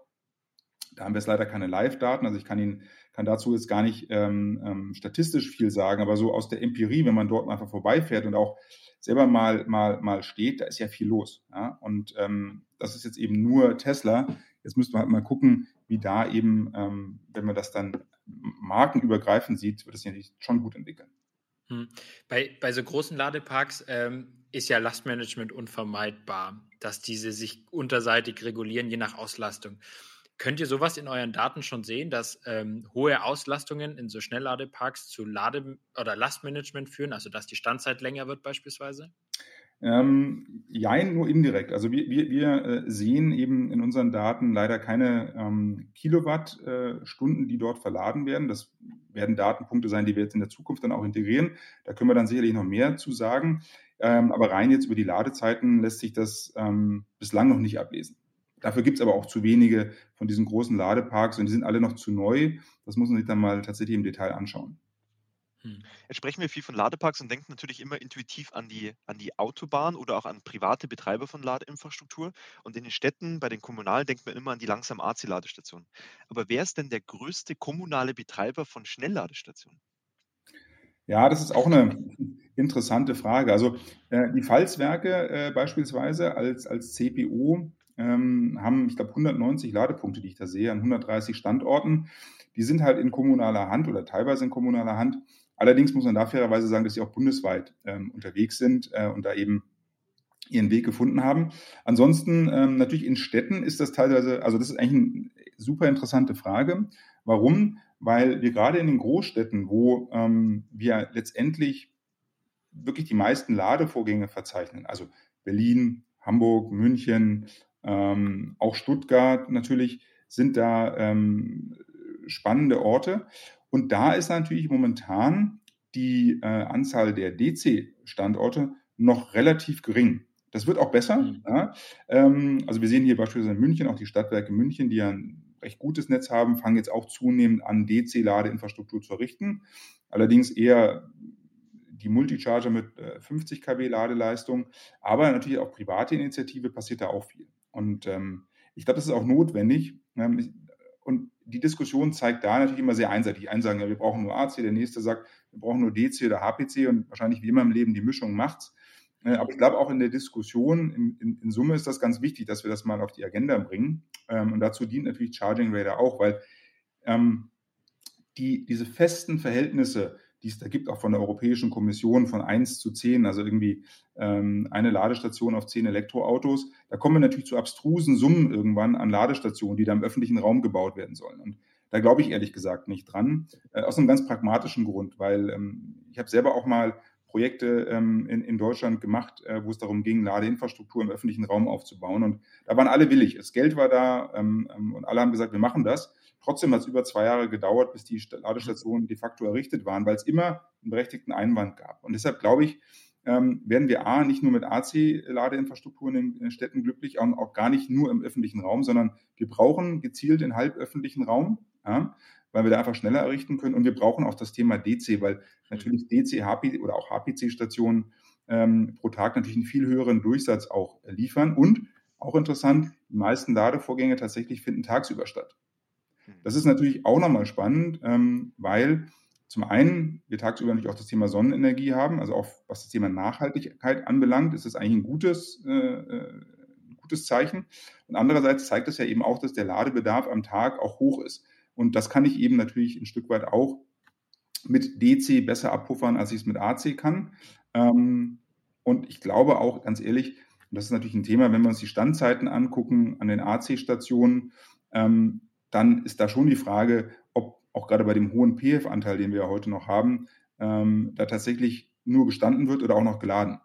da haben wir jetzt leider keine Live-Daten. Also ich kann Ihnen kann dazu jetzt gar nicht ähm, ähm, statistisch viel sagen, aber so aus der Empirie, wenn man dort einfach vorbeifährt und auch selber mal mal mal steht, da ist ja viel los. Ja? Und ähm, das ist jetzt eben nur Tesla. Jetzt müsste man halt mal gucken, wie da eben, ähm, wenn man das dann markenübergreifend sieht, wird es natürlich schon gut entwickeln. Hm. Bei, bei so großen Ladeparks ähm, ist ja Lastmanagement unvermeidbar, dass diese sich unterseitig regulieren, je nach Auslastung. Könnt ihr sowas in euren Daten schon sehen, dass ähm, hohe Auslastungen in so Schnellladeparks zu Lade- oder Lastmanagement führen, also dass die Standzeit länger wird beispielsweise? Ähm, jein, nur indirekt. Also wir, wir, wir äh, sehen eben in unseren Daten leider keine ähm, Kilowattstunden, äh, die dort verladen werden. Das werden Datenpunkte sein, die wir jetzt in der Zukunft dann auch integrieren. Da können wir dann sicherlich noch mehr zu sagen. Ähm, aber rein jetzt über die Ladezeiten lässt sich das ähm, bislang noch nicht ablesen. Dafür gibt es aber auch zu wenige von diesen großen Ladeparks und die sind alle noch zu neu. Das muss man sich dann mal tatsächlich im Detail anschauen. Hm. Jetzt sprechen wir viel von Ladeparks und denken natürlich immer intuitiv an die, an die Autobahn oder auch an private Betreiber von Ladeinfrastruktur. Und in den Städten, bei den Kommunalen, denkt man immer an die langsam AC-Ladestationen. Aber wer ist denn der größte kommunale Betreiber von Schnellladestationen? Ja, das ist auch eine interessante Frage. Also äh, die Pfalzwerke äh, beispielsweise als, als CPO ähm, haben, ich glaube, 190 Ladepunkte, die ich da sehe, an 130 Standorten. Die sind halt in kommunaler Hand oder teilweise in kommunaler Hand. Allerdings muss man da fairerweise sagen, dass sie auch bundesweit ähm, unterwegs sind äh, und da eben ihren Weg gefunden haben. Ansonsten ähm, natürlich in Städten ist das teilweise, also das ist eigentlich eine super interessante Frage. Warum? Weil wir gerade in den Großstädten, wo ähm, wir letztendlich wirklich die meisten Ladevorgänge verzeichnen, also Berlin, Hamburg, München, ähm, auch Stuttgart natürlich, sind da ähm, spannende Orte. Und da ist natürlich momentan die äh, Anzahl der DC-Standorte noch relativ gering. Das wird auch besser. Mhm. Ja. Ähm, also wir sehen hier beispielsweise in München auch die Stadtwerke München, die ja ein recht gutes Netz haben, fangen jetzt auch zunehmend an, DC-Ladeinfrastruktur zu errichten. Allerdings eher die Multicharger mit 50 äh, kW Ladeleistung, aber natürlich auch private Initiative passiert da auch viel. Und ähm, ich glaube, das ist auch notwendig. Ähm, die Diskussion zeigt da natürlich immer sehr einseitig. Die einen sagen, ja, wir brauchen nur AC, der nächste sagt, wir brauchen nur DC oder HPC und wahrscheinlich wie immer im Leben die Mischung macht's. Äh, aber ich glaube, auch in der Diskussion in, in, in, Summe ist das ganz wichtig, dass wir das mal auf die Agenda bringen. Ähm, und dazu dient natürlich Charging Radar auch, weil ähm, die, diese festen Verhältnisse, die es da gibt, auch von der Europäischen Kommission von 1 zu 10, also irgendwie ähm, eine Ladestation auf 10 Elektroautos, da kommen wir natürlich zu abstrusen Summen irgendwann an Ladestationen, die da im öffentlichen Raum gebaut werden sollen. Und da glaube ich ehrlich gesagt nicht dran, äh, aus einem ganz pragmatischen Grund, weil ähm, ich habe selber auch mal Projekte ähm, in, in Deutschland gemacht, äh, wo es darum ging, Ladeinfrastruktur im öffentlichen Raum aufzubauen. Und da waren alle willig. Das Geld war da ähm, ähm, und alle haben gesagt, wir machen das. Trotzdem hat es über zwei Jahre gedauert, bis die Ladestationen de facto errichtet waren, weil es immer einen berechtigten Einwand gab. Und deshalb glaube ich, ähm, werden wir A, nicht nur mit AC-Ladeinfrastrukturen in, in Städten glücklich, auch, auch gar nicht nur im öffentlichen Raum, sondern wir brauchen gezielt den halböffentlichen Raum. Ja, weil wir da einfach schneller errichten können. Und wir brauchen auch das Thema DC, weil natürlich DC, HP oder auch HPC-Stationen ähm, pro Tag natürlich einen viel höheren Durchsatz auch liefern. Und auch interessant, die meisten Ladevorgänge tatsächlich finden tagsüber statt. Hm. Das ist natürlich auch nochmal spannend, ähm, weil zum einen wir tagsüber natürlich auch das Thema Sonnenenergie haben, also auch was das Thema Nachhaltigkeit anbelangt, ist es eigentlich ein gutes, äh, äh, gutes Zeichen. Und andererseits zeigt es ja eben auch, dass der Ladebedarf am Tag auch hoch ist. Und das kann ich eben natürlich ein Stück weit auch mit DC besser abpuffern, als ich es mit AC kann. Ähm, und ich glaube auch, ganz ehrlich, und das ist natürlich ein Thema, wenn wir uns die Standzeiten angucken an den AC-Stationen, ähm, dann ist da schon die Frage, ob auch gerade bei dem hohen PF-Anteil, den wir ja heute noch haben, ähm, da tatsächlich nur gestanden wird oder auch noch geladen.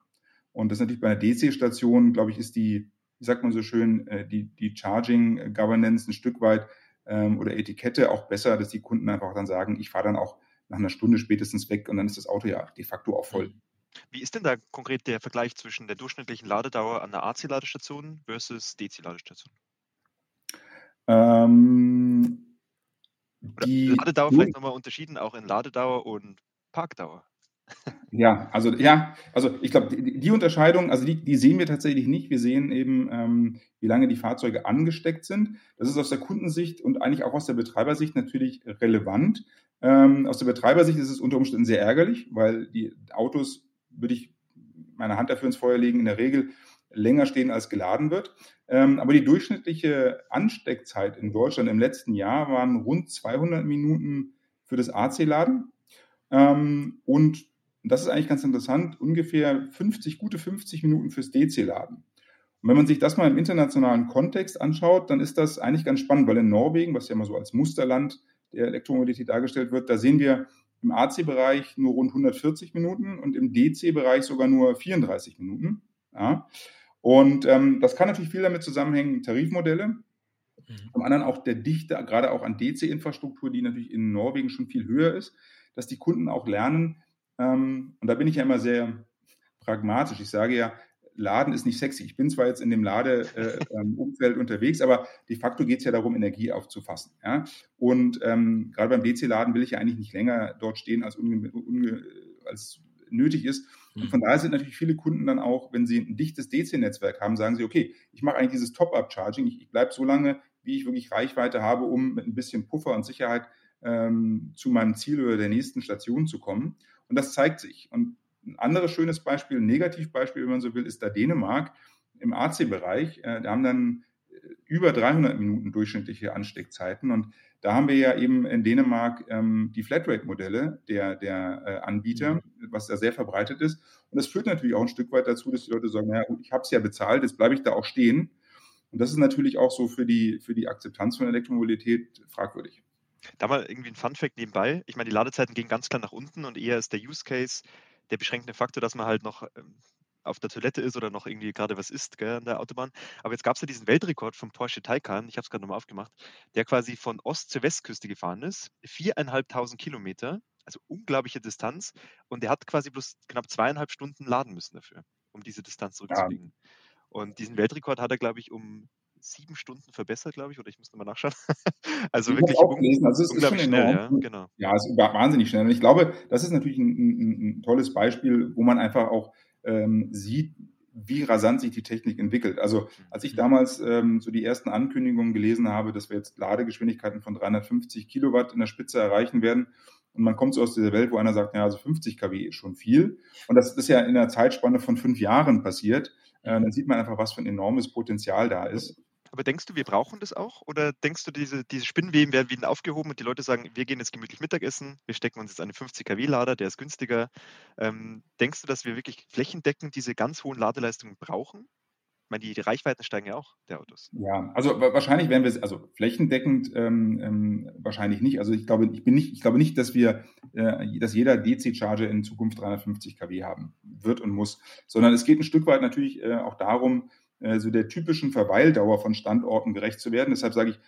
Und das ist natürlich bei einer DC-Station, glaube ich, ist die, wie sagt man so schön, äh, die, die Charging Governance ein Stück weit ähm, oder Etikette auch besser, dass die Kunden einfach dann sagen, ich fahre dann auch nach einer Stunde spätestens weg und dann ist das Auto ja de facto auch voll. Mhm. Wie ist denn da konkret der Vergleich zwischen der durchschnittlichen Ladedauer an der AC-Ladestation versus DC-Ladestation? Ähm, die Ladedauer vielleicht nochmal unterschieden, auch in Ladedauer und Parkdauer. Ja, also ja, also ich glaube, die, die, Unterscheidung, also die, die, sehen wir tatsächlich nicht. Wir sehen eben, ähm, wie lange die Fahrzeuge angesteckt sind. Das ist aus der Kundensicht und eigentlich auch aus der Betreibersicht natürlich relevant. Ähm, aus der Betreibersicht ist es unter Umständen sehr ärgerlich, weil die Autos, würde ich meine Hand dafür ins Feuer legen, in der Regel länger stehen, als geladen wird. Ähm, aber die durchschnittliche Ansteckzeit in Deutschland im letzten Jahr waren rund 200 Minuten für das AC-Laden ähm, und das ist eigentlich ganz interessant, ungefähr 50, gute 50 Minuten fürs DC-Laden. Und wenn man sich das mal im internationalen Kontext anschaut, dann ist das eigentlich ganz spannend, weil in Norwegen, was ja immer so als Musterland der Elektromobilität dargestellt wird, da sehen wir im AC-Bereich nur rund 140 Minuten und im DC-Bereich sogar nur 34 Minuten. Ja. Und ähm, das kann natürlich viel damit zusammenhängen, Tarifmodelle. Mhm. Zum anderen auch der Dichte, gerade auch an DC-Infrastruktur, die natürlich in Norwegen schon viel höher ist, dass die Kunden auch lernen, ähm, und da bin ich ja immer sehr pragmatisch. Ich sage ja, Laden ist nicht sexy. Ich bin zwar jetzt in dem Ladeumfeld äh, ähm, unterwegs, aber de facto geht es ja darum, Energie aufzufassen. Ja? Und ähm, gerade beim DC-Laden will ich ja eigentlich nicht länger dort stehen, als, unge unge als nötig ist. Und mhm. von daher sind natürlich viele Kunden dann auch, wenn sie ein dichtes DC-Netzwerk haben, sagen sie, okay, ich mache eigentlich dieses Top-Up-Charging, ich, ich bleibe so lange, wie ich wirklich Reichweite habe, um mit ein bisschen Puffer und Sicherheit ähm, zu meinem Ziel oder der nächsten Station zu kommen. Und das zeigt sich. Und ein anderes schönes Beispiel, ein Negativbeispiel, wenn man so will, ist da Dänemark im AC-Bereich. Äh, da haben dann äh, über 300 Minuten durchschnittliche Ansteckzeiten. Und da haben wir ja eben in Dänemark ähm, die Flatrate-Modelle der, der äh, Anbieter, mhm. was da sehr verbreitet ist. Und das führt natürlich auch ein Stück weit dazu, dass die Leute sagen, naja, gut, ich habe es ja bezahlt, jetzt bleibe ich da auch stehen. Und das ist natürlich auch so für die, für die Akzeptanz von Elektromobilität fragwürdig. Da mal irgendwie ein Fun-Fact nebenbei. Ich meine, die Ladezeiten gehen ganz klar nach unten und eher ist der Use Case der beschränkende Faktor, dass man halt noch ähm, auf der Toilette ist oder noch irgendwie gerade was isst gell, an der Autobahn. Aber jetzt gab es ja diesen Weltrekord vom Porsche Taycan, ich habe es gerade nochmal aufgemacht, der quasi von Ost- zur Westküste gefahren ist, viereinhalbtausend Kilometer, also unglaubliche Distanz. Und der hat quasi bloß knapp zweieinhalb Stunden laden müssen dafür, um diese Distanz zurückzulegen. Ja. Und diesen Weltrekord hat er, glaube ich, um sieben Stunden verbessert, glaube ich, oder ich muss nochmal nachschauen. also ich wirklich auch gelesen. Also es unglaublich ist schon schnell, ja, genau. Ja, es ist wahnsinnig schnell. Und ich glaube, das ist natürlich ein, ein, ein tolles Beispiel, wo man einfach auch ähm, sieht, wie rasant sich die Technik entwickelt. Also als ich mhm. damals ähm, so die ersten Ankündigungen gelesen habe, dass wir jetzt Ladegeschwindigkeiten von 350 Kilowatt in der Spitze erreichen werden, und man kommt so aus dieser Welt, wo einer sagt, ja, also 50 kW ist schon viel. Und das ist ja in einer Zeitspanne von fünf Jahren passiert. Äh, dann sieht man einfach, was für ein enormes Potenzial da ist. Aber denkst du, wir brauchen das auch? Oder denkst du, diese, diese Spinnweben werden wieder aufgehoben und die Leute sagen, wir gehen jetzt gemütlich Mittagessen, wir stecken uns jetzt einen 50 kW-Lader, der ist günstiger. Ähm, denkst du, dass wir wirklich flächendeckend diese ganz hohen Ladeleistungen brauchen? Ich meine, die Reichweiten steigen ja auch der Autos. Ja, also wahrscheinlich werden wir es, also flächendeckend ähm, ähm, wahrscheinlich nicht. Also ich glaube, ich bin nicht, ich glaube nicht, dass wir, äh, dass jeder DC-Charger in Zukunft 350 kW haben wird und muss, sondern es geht ein Stück weit natürlich äh, auch darum, äh, so der typischen Verweildauer von Standorten gerecht zu werden. Deshalb sage ich,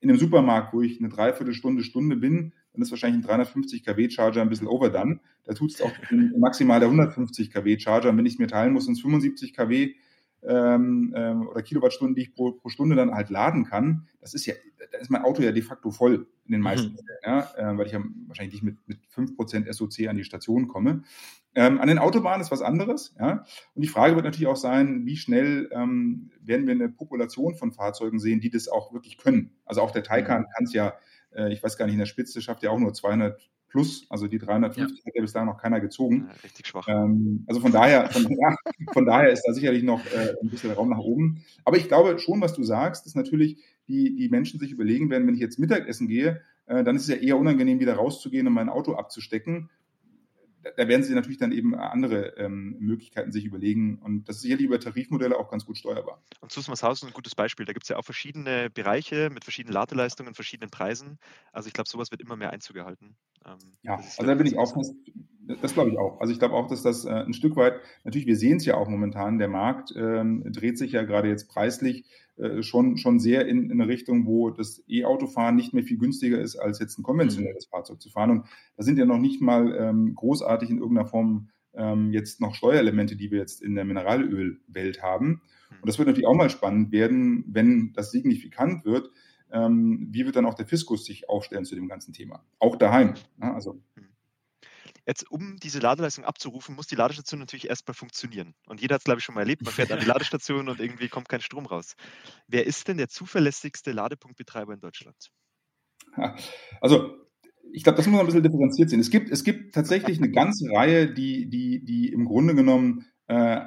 in einem Supermarkt, wo ich eine Dreiviertelstunde, Stunde bin, dann ist wahrscheinlich ein 350 kW Charger ein bisschen overdone. Da tut es auch maximal der 150 kW Charger. Und wenn ich es mir teilen muss, sind es 75 kW ähm, ähm, oder Kilowattstunden, die ich pro, pro, Stunde dann halt laden kann. Das ist ja, da ist mein Auto ja de facto voll in den meisten mhm. Fällen, ja, äh, weil ich ja wahrscheinlich nicht mit, mit 5% SOC an die Station komme. Ähm, an den Autobahnen ist was anderes. Ja? Und die Frage wird natürlich auch sein, wie schnell ähm, werden wir eine Population von Fahrzeugen sehen, die das auch wirklich können. Also auch der Taycan mhm. kann es ja, äh, ich weiß gar nicht, in der Spitze schafft ja auch nur 200 plus, also die 350 ja. hat ja bis dahin noch keiner gezogen. Ja, richtig schwach. Ähm, also von daher, von, ja, von, daher ist da sicherlich noch äh, ein bisschen Raum nach oben. Aber ich glaube schon, was du sagst, dass natürlich die, die Menschen sich überlegen werden, wenn ich jetzt Mittagessen gehe, äh, dann ist es ja eher unangenehm, wieder rauszugehen und mein Auto abzustecken da werden sie natürlich dann eben andere ähm, Möglichkeiten sich überlegen. Und das ist sicherlich über Tarifmodelle auch ganz gut steuerbar. Und Susmarshausen ist ein gutes Beispiel. Da gibt es ja auch verschiedene Bereiche mit verschiedenen Ladeleistungen, verschiedenen Preisen. Also ich glaube, sowas wird immer mehr Einzug erhalten. Ähm, ja, also da bin ich auch fast, das glaube ich auch. Also ich glaube auch, dass das äh, ein Stück weit, natürlich, wir sehen es ja auch momentan, der Markt ähm, dreht sich ja gerade jetzt preislich äh, schon, schon sehr in, in eine Richtung, wo das E-Autofahren nicht mehr viel günstiger ist, als jetzt ein konventionelles mhm. Fahrzeug zu fahren. Und da sind ja noch nicht mal ähm, großartig in irgendeiner Form ähm, jetzt noch Steuerelemente, die wir jetzt in der Mineralölwelt haben. Mhm. Und das wird natürlich auch mal spannend werden, wenn das signifikant wird. Ähm, wie wird dann auch der Fiskus sich aufstellen zu dem ganzen Thema? Auch daheim. Ja, also. Jetzt, um diese Ladeleistung abzurufen, muss die Ladestation natürlich erstmal funktionieren. Und jeder hat es, glaube ich, schon mal erlebt. Man fährt an die Ladestation und irgendwie kommt kein Strom raus. Wer ist denn der zuverlässigste Ladepunktbetreiber in Deutschland? Also, ich glaube, das muss man ein bisschen differenziert sehen. Es gibt, es gibt tatsächlich eine ganze Reihe, die, die, die im Grunde genommen äh,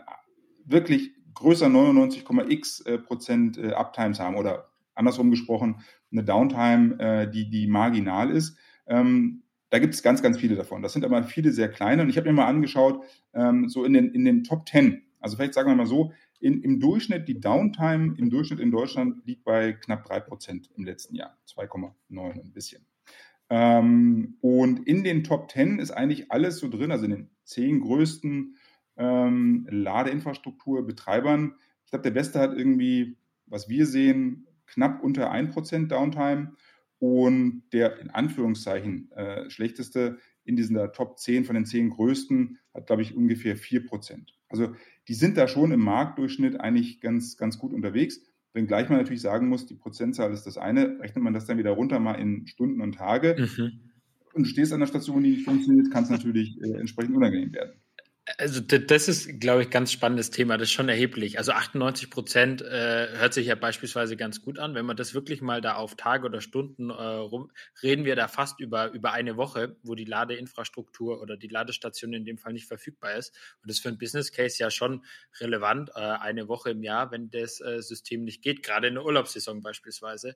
wirklich größer 99,x äh, Prozent äh, Uptimes haben oder andersrum gesprochen, eine Downtime, äh, die, die marginal ist. Ähm, da gibt es ganz, ganz viele davon. Das sind aber viele sehr kleine. Und ich habe mir mal angeschaut, ähm, so in den, in den Top 10, also vielleicht sagen wir mal so, in, im Durchschnitt, die Downtime im Durchschnitt in Deutschland liegt bei knapp 3% im letzten Jahr. 2,9 ein bisschen. Ähm, und in den Top 10 ist eigentlich alles so drin, also in den zehn größten ähm, Ladeinfrastrukturbetreibern. Ich glaube, der beste hat irgendwie, was wir sehen, knapp unter 1% Downtime. Und der in Anführungszeichen äh, schlechteste in diesen Top 10 von den 10 größten hat, glaube ich, ungefähr 4%. Also die sind da schon im Marktdurchschnitt eigentlich ganz, ganz gut unterwegs. Wenngleich man natürlich sagen muss, die Prozentzahl ist das eine, rechnet man das dann wieder runter mal in Stunden und Tage mhm. und du stehst an der Station, die nicht funktioniert, kann es natürlich äh, entsprechend unangenehm werden. Also das ist, glaube ich, ganz spannendes Thema. Das ist schon erheblich. Also 98 Prozent äh, hört sich ja beispielsweise ganz gut an. Wenn man das wirklich mal da auf Tage oder Stunden äh, rum, reden wir da fast über, über eine Woche, wo die Ladeinfrastruktur oder die Ladestation in dem Fall nicht verfügbar ist. Und das ist für ein Business Case ja schon relevant, äh, eine Woche im Jahr, wenn das äh, System nicht geht, gerade in der Urlaubssaison beispielsweise.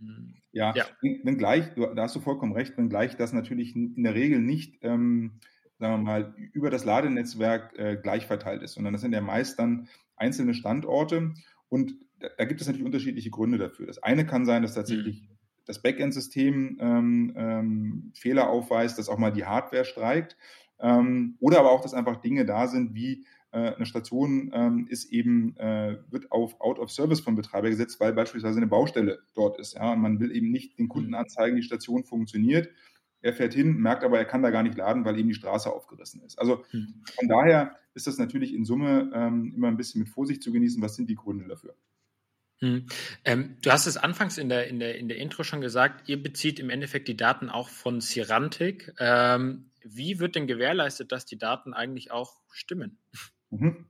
Hm, ja, ja. wenngleich, da hast du vollkommen recht, wenngleich das natürlich in der Regel nicht ähm, sagen wir mal, über das Ladenetzwerk äh, gleich verteilt ist, sondern das sind ja meist dann einzelne Standorte und da, da, gibt es natürlich unterschiedliche Gründe dafür. Das eine kann sein, dass tatsächlich mhm. das Backend-System ähm, ähm, Fehler aufweist, dass auch mal die Hardware streikt ähm, oder aber auch, dass einfach Dinge da sind wie äh, eine Station ähm, ist eben, äh, wird auf Out of Service vom Betreiber gesetzt, weil beispielsweise eine Baustelle dort ist. Ja, und man will eben nicht den Kunden mhm. anzeigen, die Station funktioniert, er fährt hin, merkt aber, er kann da gar nicht laden, weil eben die Straße aufgerissen ist. Also hm. von daher ist das natürlich in Summe ähm, immer ein bisschen mit Vorsicht zu genießen. Was sind die Gründe dafür? Hm. Ähm, du hast es anfangs in der, in, der, in der Intro schon gesagt, ihr bezieht im Endeffekt die Daten auch von Sirantic. Ähm, wie wird denn gewährleistet, dass die Daten eigentlich auch stimmen? Mhm.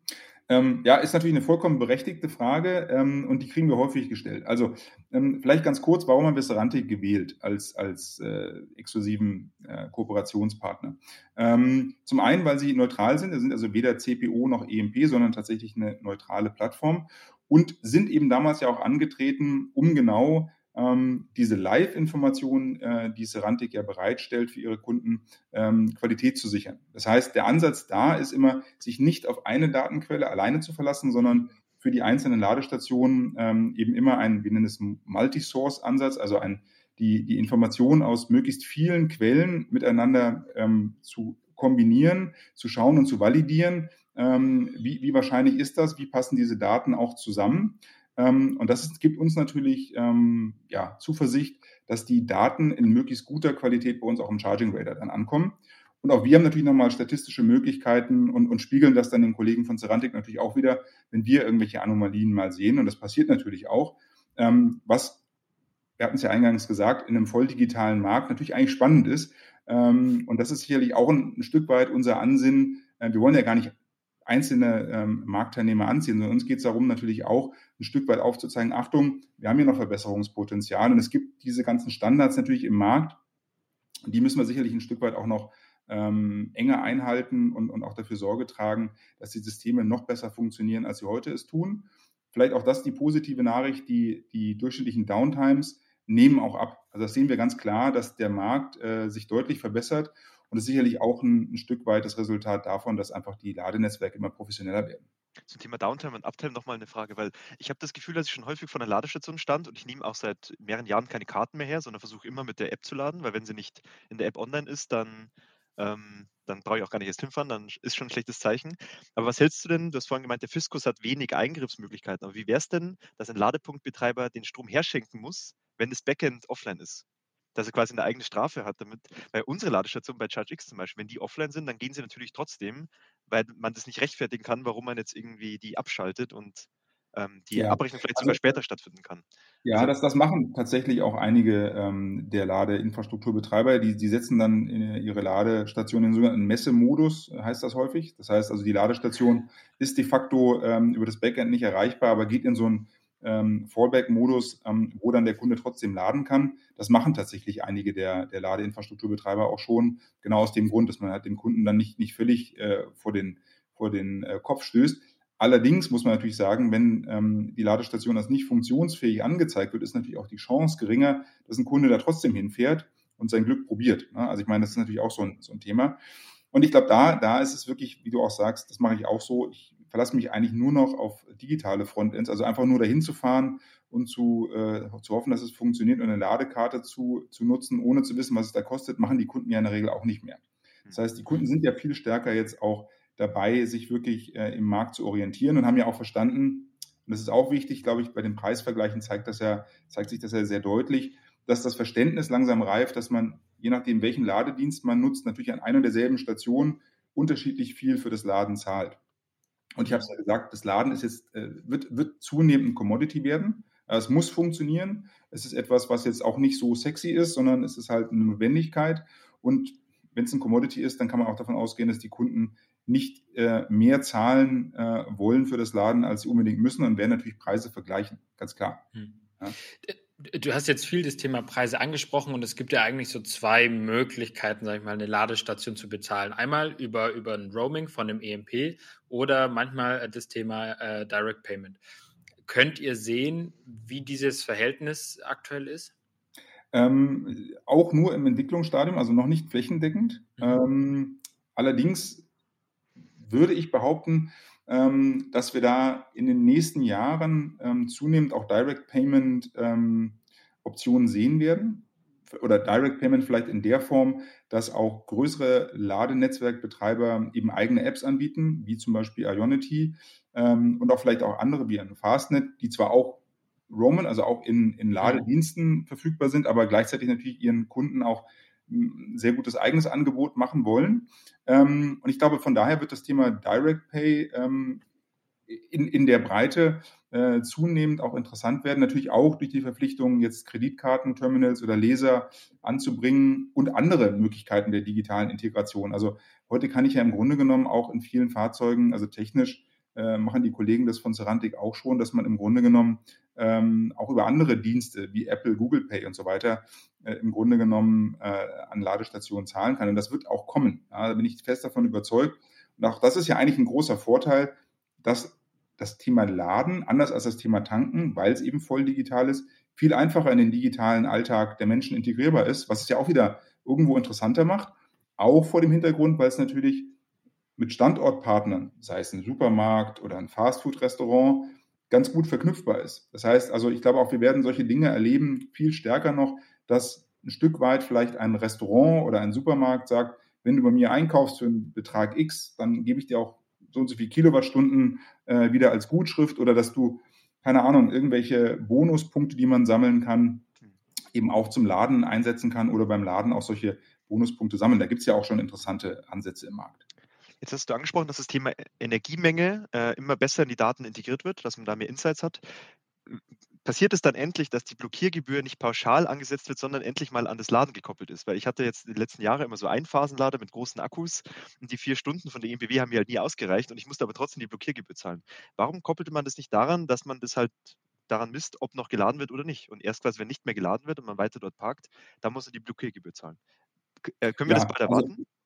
Ähm, ja, ist natürlich eine vollkommen berechtigte Frage ähm, und die kriegen wir häufig gestellt. Also ähm, vielleicht ganz kurz, warum haben wir Serantic gewählt als, als äh, exklusiven äh, Kooperationspartner? Ähm, zum einen, weil sie neutral sind, sie sind also weder CPO noch EMP, sondern tatsächlich eine neutrale Plattform und sind eben damals ja auch angetreten, um genau ähm, diese Live-Informationen, äh, die Serantic ja bereitstellt für ihre Kunden, ähm, Qualität zu sichern. Das heißt, der Ansatz da ist immer, sich nicht auf eine Datenquelle alleine zu verlassen, sondern für die einzelnen Ladestationen ähm, eben immer ein, wir nennen es Multi-Source-Ansatz, also ein, die, die Informationen aus möglichst vielen Quellen miteinander ähm, zu kombinieren, zu schauen und zu validieren. Ähm, wie, wie wahrscheinlich ist das? Wie passen diese Daten auch zusammen? Ähm, und das gibt uns natürlich ähm, ja, Zuversicht, dass die Daten in möglichst guter Qualität bei uns auch im Charging Radar dann ankommen. Und auch wir haben natürlich nochmal statistische Möglichkeiten und, und spiegeln das dann den Kollegen von Cerantic natürlich auch wieder, wenn wir irgendwelche Anomalien mal sehen. Und das passiert natürlich auch. Ähm, was, wir hatten es ja eingangs gesagt, in einem voll digitalen Markt natürlich eigentlich spannend ist. Und das ist sicherlich auch ein, ein Stück weit unser Ansinnen. Äh, wir wollen ja gar nicht einzelne ähm, Marktteilnehmer anziehen, sondern uns geht es darum, natürlich auch ein Stück weit aufzuzeigen, Achtung, wir haben hier noch Verbesserungspotenzial und es gibt diese ganzen Standards natürlich im Markt, die müssen wir sicherlich ein Stück weit auch noch ähm, enger einhalten und, und auch dafür Sorge tragen, dass die Systeme noch besser funktionieren, als sie heute es tun. Vielleicht auch das die positive Nachricht, die, die durchschnittlichen Downtimes nehmen auch ab. Also das sehen wir ganz klar, dass der Markt äh, sich deutlich verbessert und das ist sicherlich auch ein, ein Stück weit das Resultat davon, dass einfach die Ladenetzwerke immer professioneller werden. Zum Thema Downtime und Uptime nochmal eine Frage, weil ich habe das Gefühl, dass ich schon häufig vor einer Ladestation stand und ich nehme auch seit mehreren Jahren keine Karten mehr her, sondern versuche immer mit der App zu laden, weil wenn sie nicht in der App online ist, dann, ähm, dann brauche ich auch gar nicht erst hinfahren, dann ist schon ein schlechtes Zeichen. Aber was hältst du denn? Du hast vorhin gemeint, der Fiskus hat wenig Eingriffsmöglichkeiten. Aber wie wäre es denn, dass ein Ladepunktbetreiber den Strom herschenken muss, wenn das Backend offline ist? Dass er quasi eine eigene Strafe hat damit. Weil unsere Ladestation bei ChargeX zum Beispiel, wenn die offline sind, dann gehen sie natürlich trotzdem, weil man das nicht rechtfertigen kann, warum man jetzt irgendwie die abschaltet und ähm, die ja. Abrechnung vielleicht sogar also, später stattfinden kann. Ja, also, das, das machen tatsächlich auch einige ähm, der Ladeinfrastrukturbetreiber. Die, die setzen dann ihre Ladestation in sogenannten Messemodus, heißt das häufig. Das heißt also, die Ladestation ist de facto ähm, über das Backend nicht erreichbar, aber geht in so ein ähm, Fallback-Modus, ähm, wo dann der Kunde trotzdem laden kann. Das machen tatsächlich einige der, der Ladeinfrastrukturbetreiber auch schon, genau aus dem Grund, dass man halt dem Kunden dann nicht, nicht völlig äh, vor den, vor den äh, Kopf stößt. Allerdings muss man natürlich sagen, wenn ähm, die Ladestation als nicht funktionsfähig angezeigt wird, ist natürlich auch die Chance geringer, dass ein Kunde da trotzdem hinfährt und sein Glück probiert. Ne? Also ich meine, das ist natürlich auch so ein, so ein Thema. Und ich glaube, da, da ist es wirklich, wie du auch sagst, das mache ich auch so. Ich verlasse mich eigentlich nur noch auf digitale Frontends, also einfach nur dahin zu fahren und zu, äh, zu hoffen, dass es funktioniert und eine Ladekarte zu, zu nutzen, ohne zu wissen, was es da kostet, machen die Kunden ja in der Regel auch nicht mehr. Das heißt, die Kunden sind ja viel stärker jetzt auch dabei, sich wirklich äh, im Markt zu orientieren und haben ja auch verstanden, und das ist auch wichtig, glaube ich, bei den Preisvergleichen zeigt, das ja, zeigt sich das ja sehr deutlich, dass das Verständnis langsam reift, dass man, je nachdem, welchen Ladedienst man nutzt, natürlich an einer und derselben Station unterschiedlich viel für das Laden zahlt. Und ich habe es ja gesagt, das Laden ist jetzt, äh, wird, wird zunehmend ein Commodity werden. Äh, es muss funktionieren. Es ist etwas, was jetzt auch nicht so sexy ist, sondern es ist halt eine Notwendigkeit. Und wenn es ein Commodity ist, dann kann man auch davon ausgehen, dass die Kunden nicht äh, mehr zahlen äh, wollen für das Laden, als sie unbedingt müssen und werden natürlich Preise vergleichen, ganz klar. Hm. Ja. Du hast jetzt viel das Thema Preise angesprochen und es gibt ja eigentlich so zwei Möglichkeiten, sage ich mal, eine Ladestation zu bezahlen. Einmal über, über ein Roaming von dem EMP oder manchmal das Thema äh, Direct Payment. Könnt ihr sehen, wie dieses Verhältnis aktuell ist? Ähm, auch nur im Entwicklungsstadium, also noch nicht flächendeckend. Mhm. Ähm, allerdings würde ich behaupten, dass wir da in den nächsten Jahren ähm, zunehmend auch Direct Payment ähm, Optionen sehen werden. Oder Direct Payment vielleicht in der Form, dass auch größere Ladenetzwerkbetreiber eben eigene Apps anbieten, wie zum Beispiel Ionity ähm, und auch vielleicht auch andere wie ein Fastnet, die zwar auch Roman, also auch in, in Ladediensten verfügbar sind, aber gleichzeitig natürlich ihren Kunden auch sehr gutes eigenes Angebot machen wollen. Ähm, und ich glaube, von daher wird das Thema Direct Pay ähm, in, in der Breite äh, zunehmend auch interessant werden. Natürlich auch durch die Verpflichtung, jetzt Kreditkartenterminals oder Laser anzubringen und andere Möglichkeiten der digitalen Integration. Also heute kann ich ja im Grunde genommen auch in vielen Fahrzeugen, also technisch, äh, machen die Kollegen das von Cerantic auch schon, dass man im Grunde genommen ähm, auch über andere Dienste wie Apple, Google Pay und so weiter äh, im Grunde genommen äh, an Ladestationen zahlen kann. Und das wird auch kommen. Ja, da bin ich fest davon überzeugt. Und auch das ist ja eigentlich ein großer Vorteil, dass das Thema Laden, anders als das Thema Tanken, weil es eben voll digital ist, viel einfacher in den digitalen Alltag der Menschen integrierbar ist, was es ja auch wieder irgendwo interessanter macht. Auch vor dem Hintergrund, weil es natürlich mit Standortpartnern, sei es ein Supermarkt oder ein Fastfood-Restaurant, ganz gut verknüpfbar ist. Das heißt also, ich glaube auch, wir werden solche Dinge erleben, viel stärker noch, dass ein Stück weit vielleicht ein Restaurant oder ein Supermarkt sagt, wenn du bei mir einkaufst für einen Betrag X, dann gebe ich dir auch so und so viele Kilowattstunden äh, wieder als Gutschrift oder dass du, keine Ahnung, irgendwelche Bonuspunkte, die man sammeln kann, eben auch zum Laden einsetzen kann oder beim Laden auch solche Bonuspunkte sammeln. Da gibt es ja auch schon interessante Ansätze im Markt. Jetzt hast du angesprochen, dass das Thema e-, Energiemenge äh, immer besser in die Daten integriert wird, dass man da mehr Insights hat. Passiert es dann endlich, dass die Blockiergebühr nicht pauschal angesetzt wird, sondern endlich mal an das Laden gekoppelt ist? Weil ich hatte jetzt die letzten Jahre immer so Einphasenlader mit großen Akkus und die vier Stunden von der EMBW haben mir halt nie ausgereicht und ich musste aber trotzdem die Blockiergebühr zahlen. Warum koppelte man das nicht daran, dass man das halt daran misst, ob noch geladen wird oder nicht? Und erst quasi, wenn nicht mehr geladen wird und man weiter dort parkt, dann muss er die Blockiergebühr zahlen. Äh, können wir ja, das bald also erwarten? Also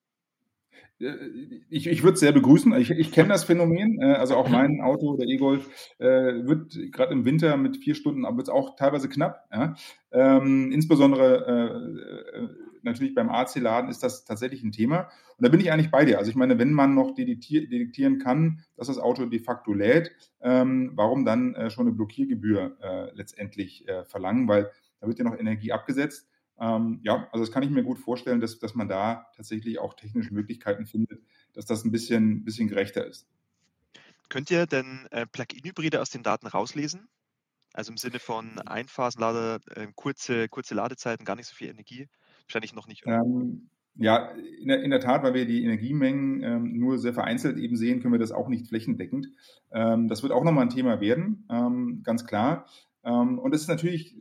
ich, ich würde es sehr begrüßen. Ich, ich kenne das Phänomen. Äh, also auch mhm. mein Auto, der E-Golf, äh, wird gerade im Winter mit vier Stunden, aber es auch teilweise knapp. Ja? Ähm, insbesondere äh, natürlich beim AC-Laden ist das tatsächlich ein Thema. Und da bin ich eigentlich bei dir. Also ich meine, wenn man noch detektieren kann, dass das Auto de facto lädt, ähm, warum dann äh, schon eine Blockiergebühr äh, letztendlich verlangen? Weil da wird ja noch Energie abgesetzt. Ähm, ja, also das kann ich mir gut vorstellen, dass, dass man da tatsächlich auch technische Möglichkeiten findet, dass das ein bisschen, bisschen gerechter ist. Könnt ihr denn äh, Plug-in-Hybride aus den Daten rauslesen? Also im Sinne von Einphasenlader, äh, kurze, kurze Ladezeiten, gar nicht so viel Energie? Wahrscheinlich noch nicht. Ähm, ja, in der, in der, Tat, weil wir die Energiemengen ähm, nur sehr vereinzelt eben sehen, können wir das auch nicht flächendeckend. Ähm, das wird auch nochmal ein Thema werden, ähm, ganz klar. Ähm, und es ist natürlich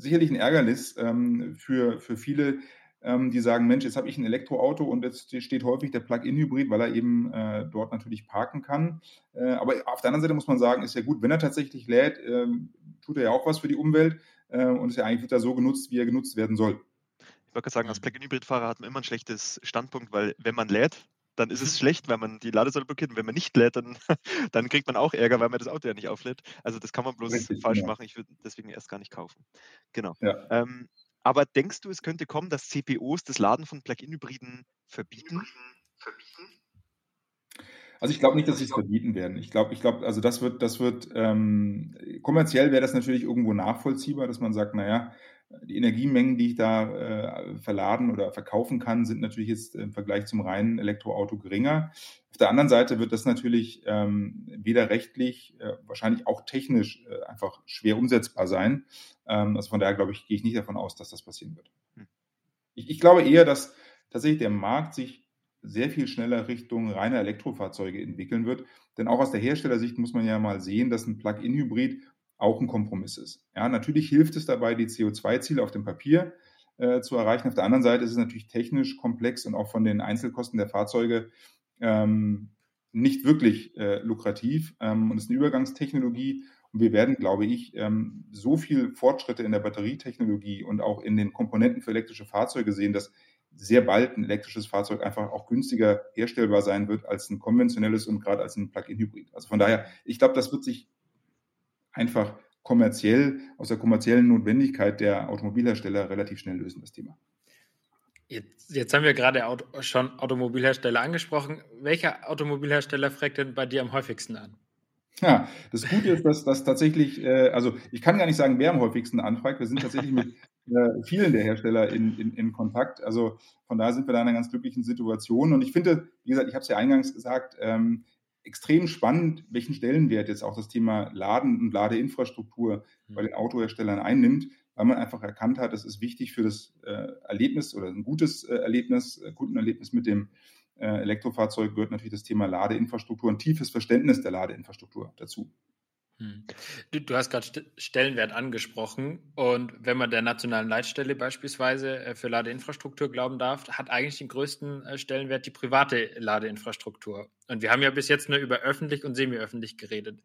sicherlich ein Ärgernis ähm, für, für viele, ähm, die sagen, Mensch, jetzt habe ich ein Elektroauto und jetzt steht häufig der Plug-in-Hybrid, weil er eben äh, dort natürlich parken kann. Äh, aber auf der anderen Seite muss man sagen, ist ja gut, wenn er tatsächlich lädt, äh, tut er ja auch was für die Umwelt äh, und ist ja eigentlich wird er so genutzt, wie er genutzt werden soll. Ich wollte gerade sagen, als Plug-in-Hybrid-Fahrer hat man immer ein schlechtes Standpunkt, weil wenn man lädt, dann ist es mhm. schlecht, weil man die Ladesäule blockiert. Und wenn man nicht lädt, dann, dann kriegt man auch Ärger, weil man das Auto ja nicht auflädt. Also das kann man bloß Richtig, falsch genau. machen. Ich würde deswegen erst gar nicht kaufen. Genau. Ja. Ähm, aber denkst du, es könnte kommen, dass CPOs das Laden von Plug-in-Hybriden verbieten? Also ich glaube nicht, dass sie es verbieten werden. Ich glaube, ich glaube, also das wird, das wird ähm, kommerziell wäre das natürlich irgendwo nachvollziehbar, dass man sagt, naja, die Energiemengen, die ich da äh, verladen oder verkaufen kann, sind natürlich jetzt im Vergleich zum reinen Elektroauto geringer. Auf der anderen Seite wird das natürlich ähm, weder rechtlich, äh, wahrscheinlich auch technisch äh, einfach schwer umsetzbar sein. Ähm, also von daher glaube ich, gehe ich nicht davon aus, dass das passieren wird. Hm. Ich, ich glaube eher, dass tatsächlich der Markt sich sehr viel schneller Richtung reine Elektrofahrzeuge entwickeln wird. Denn auch aus der Herstellersicht muss man ja mal sehen, dass ein Plug-in-Hybrid auch ein Kompromiss ist. Ja, natürlich hilft es dabei, die CO2-Ziele auf dem Papier äh, zu erreichen. Auf der anderen Seite ist es natürlich technisch komplex und auch von den Einzelkosten der Fahrzeuge ähm, nicht wirklich äh, lukrativ ähm, und ist eine Übergangstechnologie. Und wir werden, glaube ich, ähm, so viel Fortschritte in der Batterietechnologie und auch in den Komponenten für elektrische Fahrzeuge sehen, dass sehr bald ein elektrisches Fahrzeug einfach auch günstiger herstellbar sein wird als ein konventionelles und gerade als ein Plug-in-Hybrid. Also von daher, ich glaube, das wird sich einfach kommerziell, aus der kommerziellen Notwendigkeit der Automobilhersteller relativ schnell lösen, das Thema. Jetzt, jetzt haben wir gerade Auto, schon Automobilhersteller angesprochen. Welcher Automobilhersteller fragt denn bei dir am häufigsten an? Ja, das Gute ist, dass das tatsächlich, äh, also ich kann gar nicht sagen, wer am häufigsten anfragt. Wir sind tatsächlich mit äh, vielen der Hersteller in, in, in Kontakt. Also von daher sind wir da in einer ganz glücklichen Situation. Und ich finde, wie gesagt, ich habe es ja eingangs gesagt, ähm, extrem spannend, welchen Stellenwert jetzt auch das Thema Laden und Ladeinfrastruktur bei den Autoherstellern einnimmt weil man einfach erkannt hat, es ist wichtig für das äh, Erlebnis oder ein gutes äh, Erlebnis, äh, Kundenerlebnis mit dem äh, Elektrofahrzeug gehört natürlich das Thema Ladeinfrastruktur, ein tiefes Verständnis der Ladeinfrastruktur dazu. Hm. Du, du, hast gerade St Stellenwert angesprochen und wenn man der nationalen Leitstelle beispielsweise äh, für Ladeinfrastruktur glauben darf, hat eigentlich den größten äh, Stellenwert die private Ladeinfrastruktur. Und wir haben ja bis jetzt nur über öffentlich und semi-öffentlich geredet.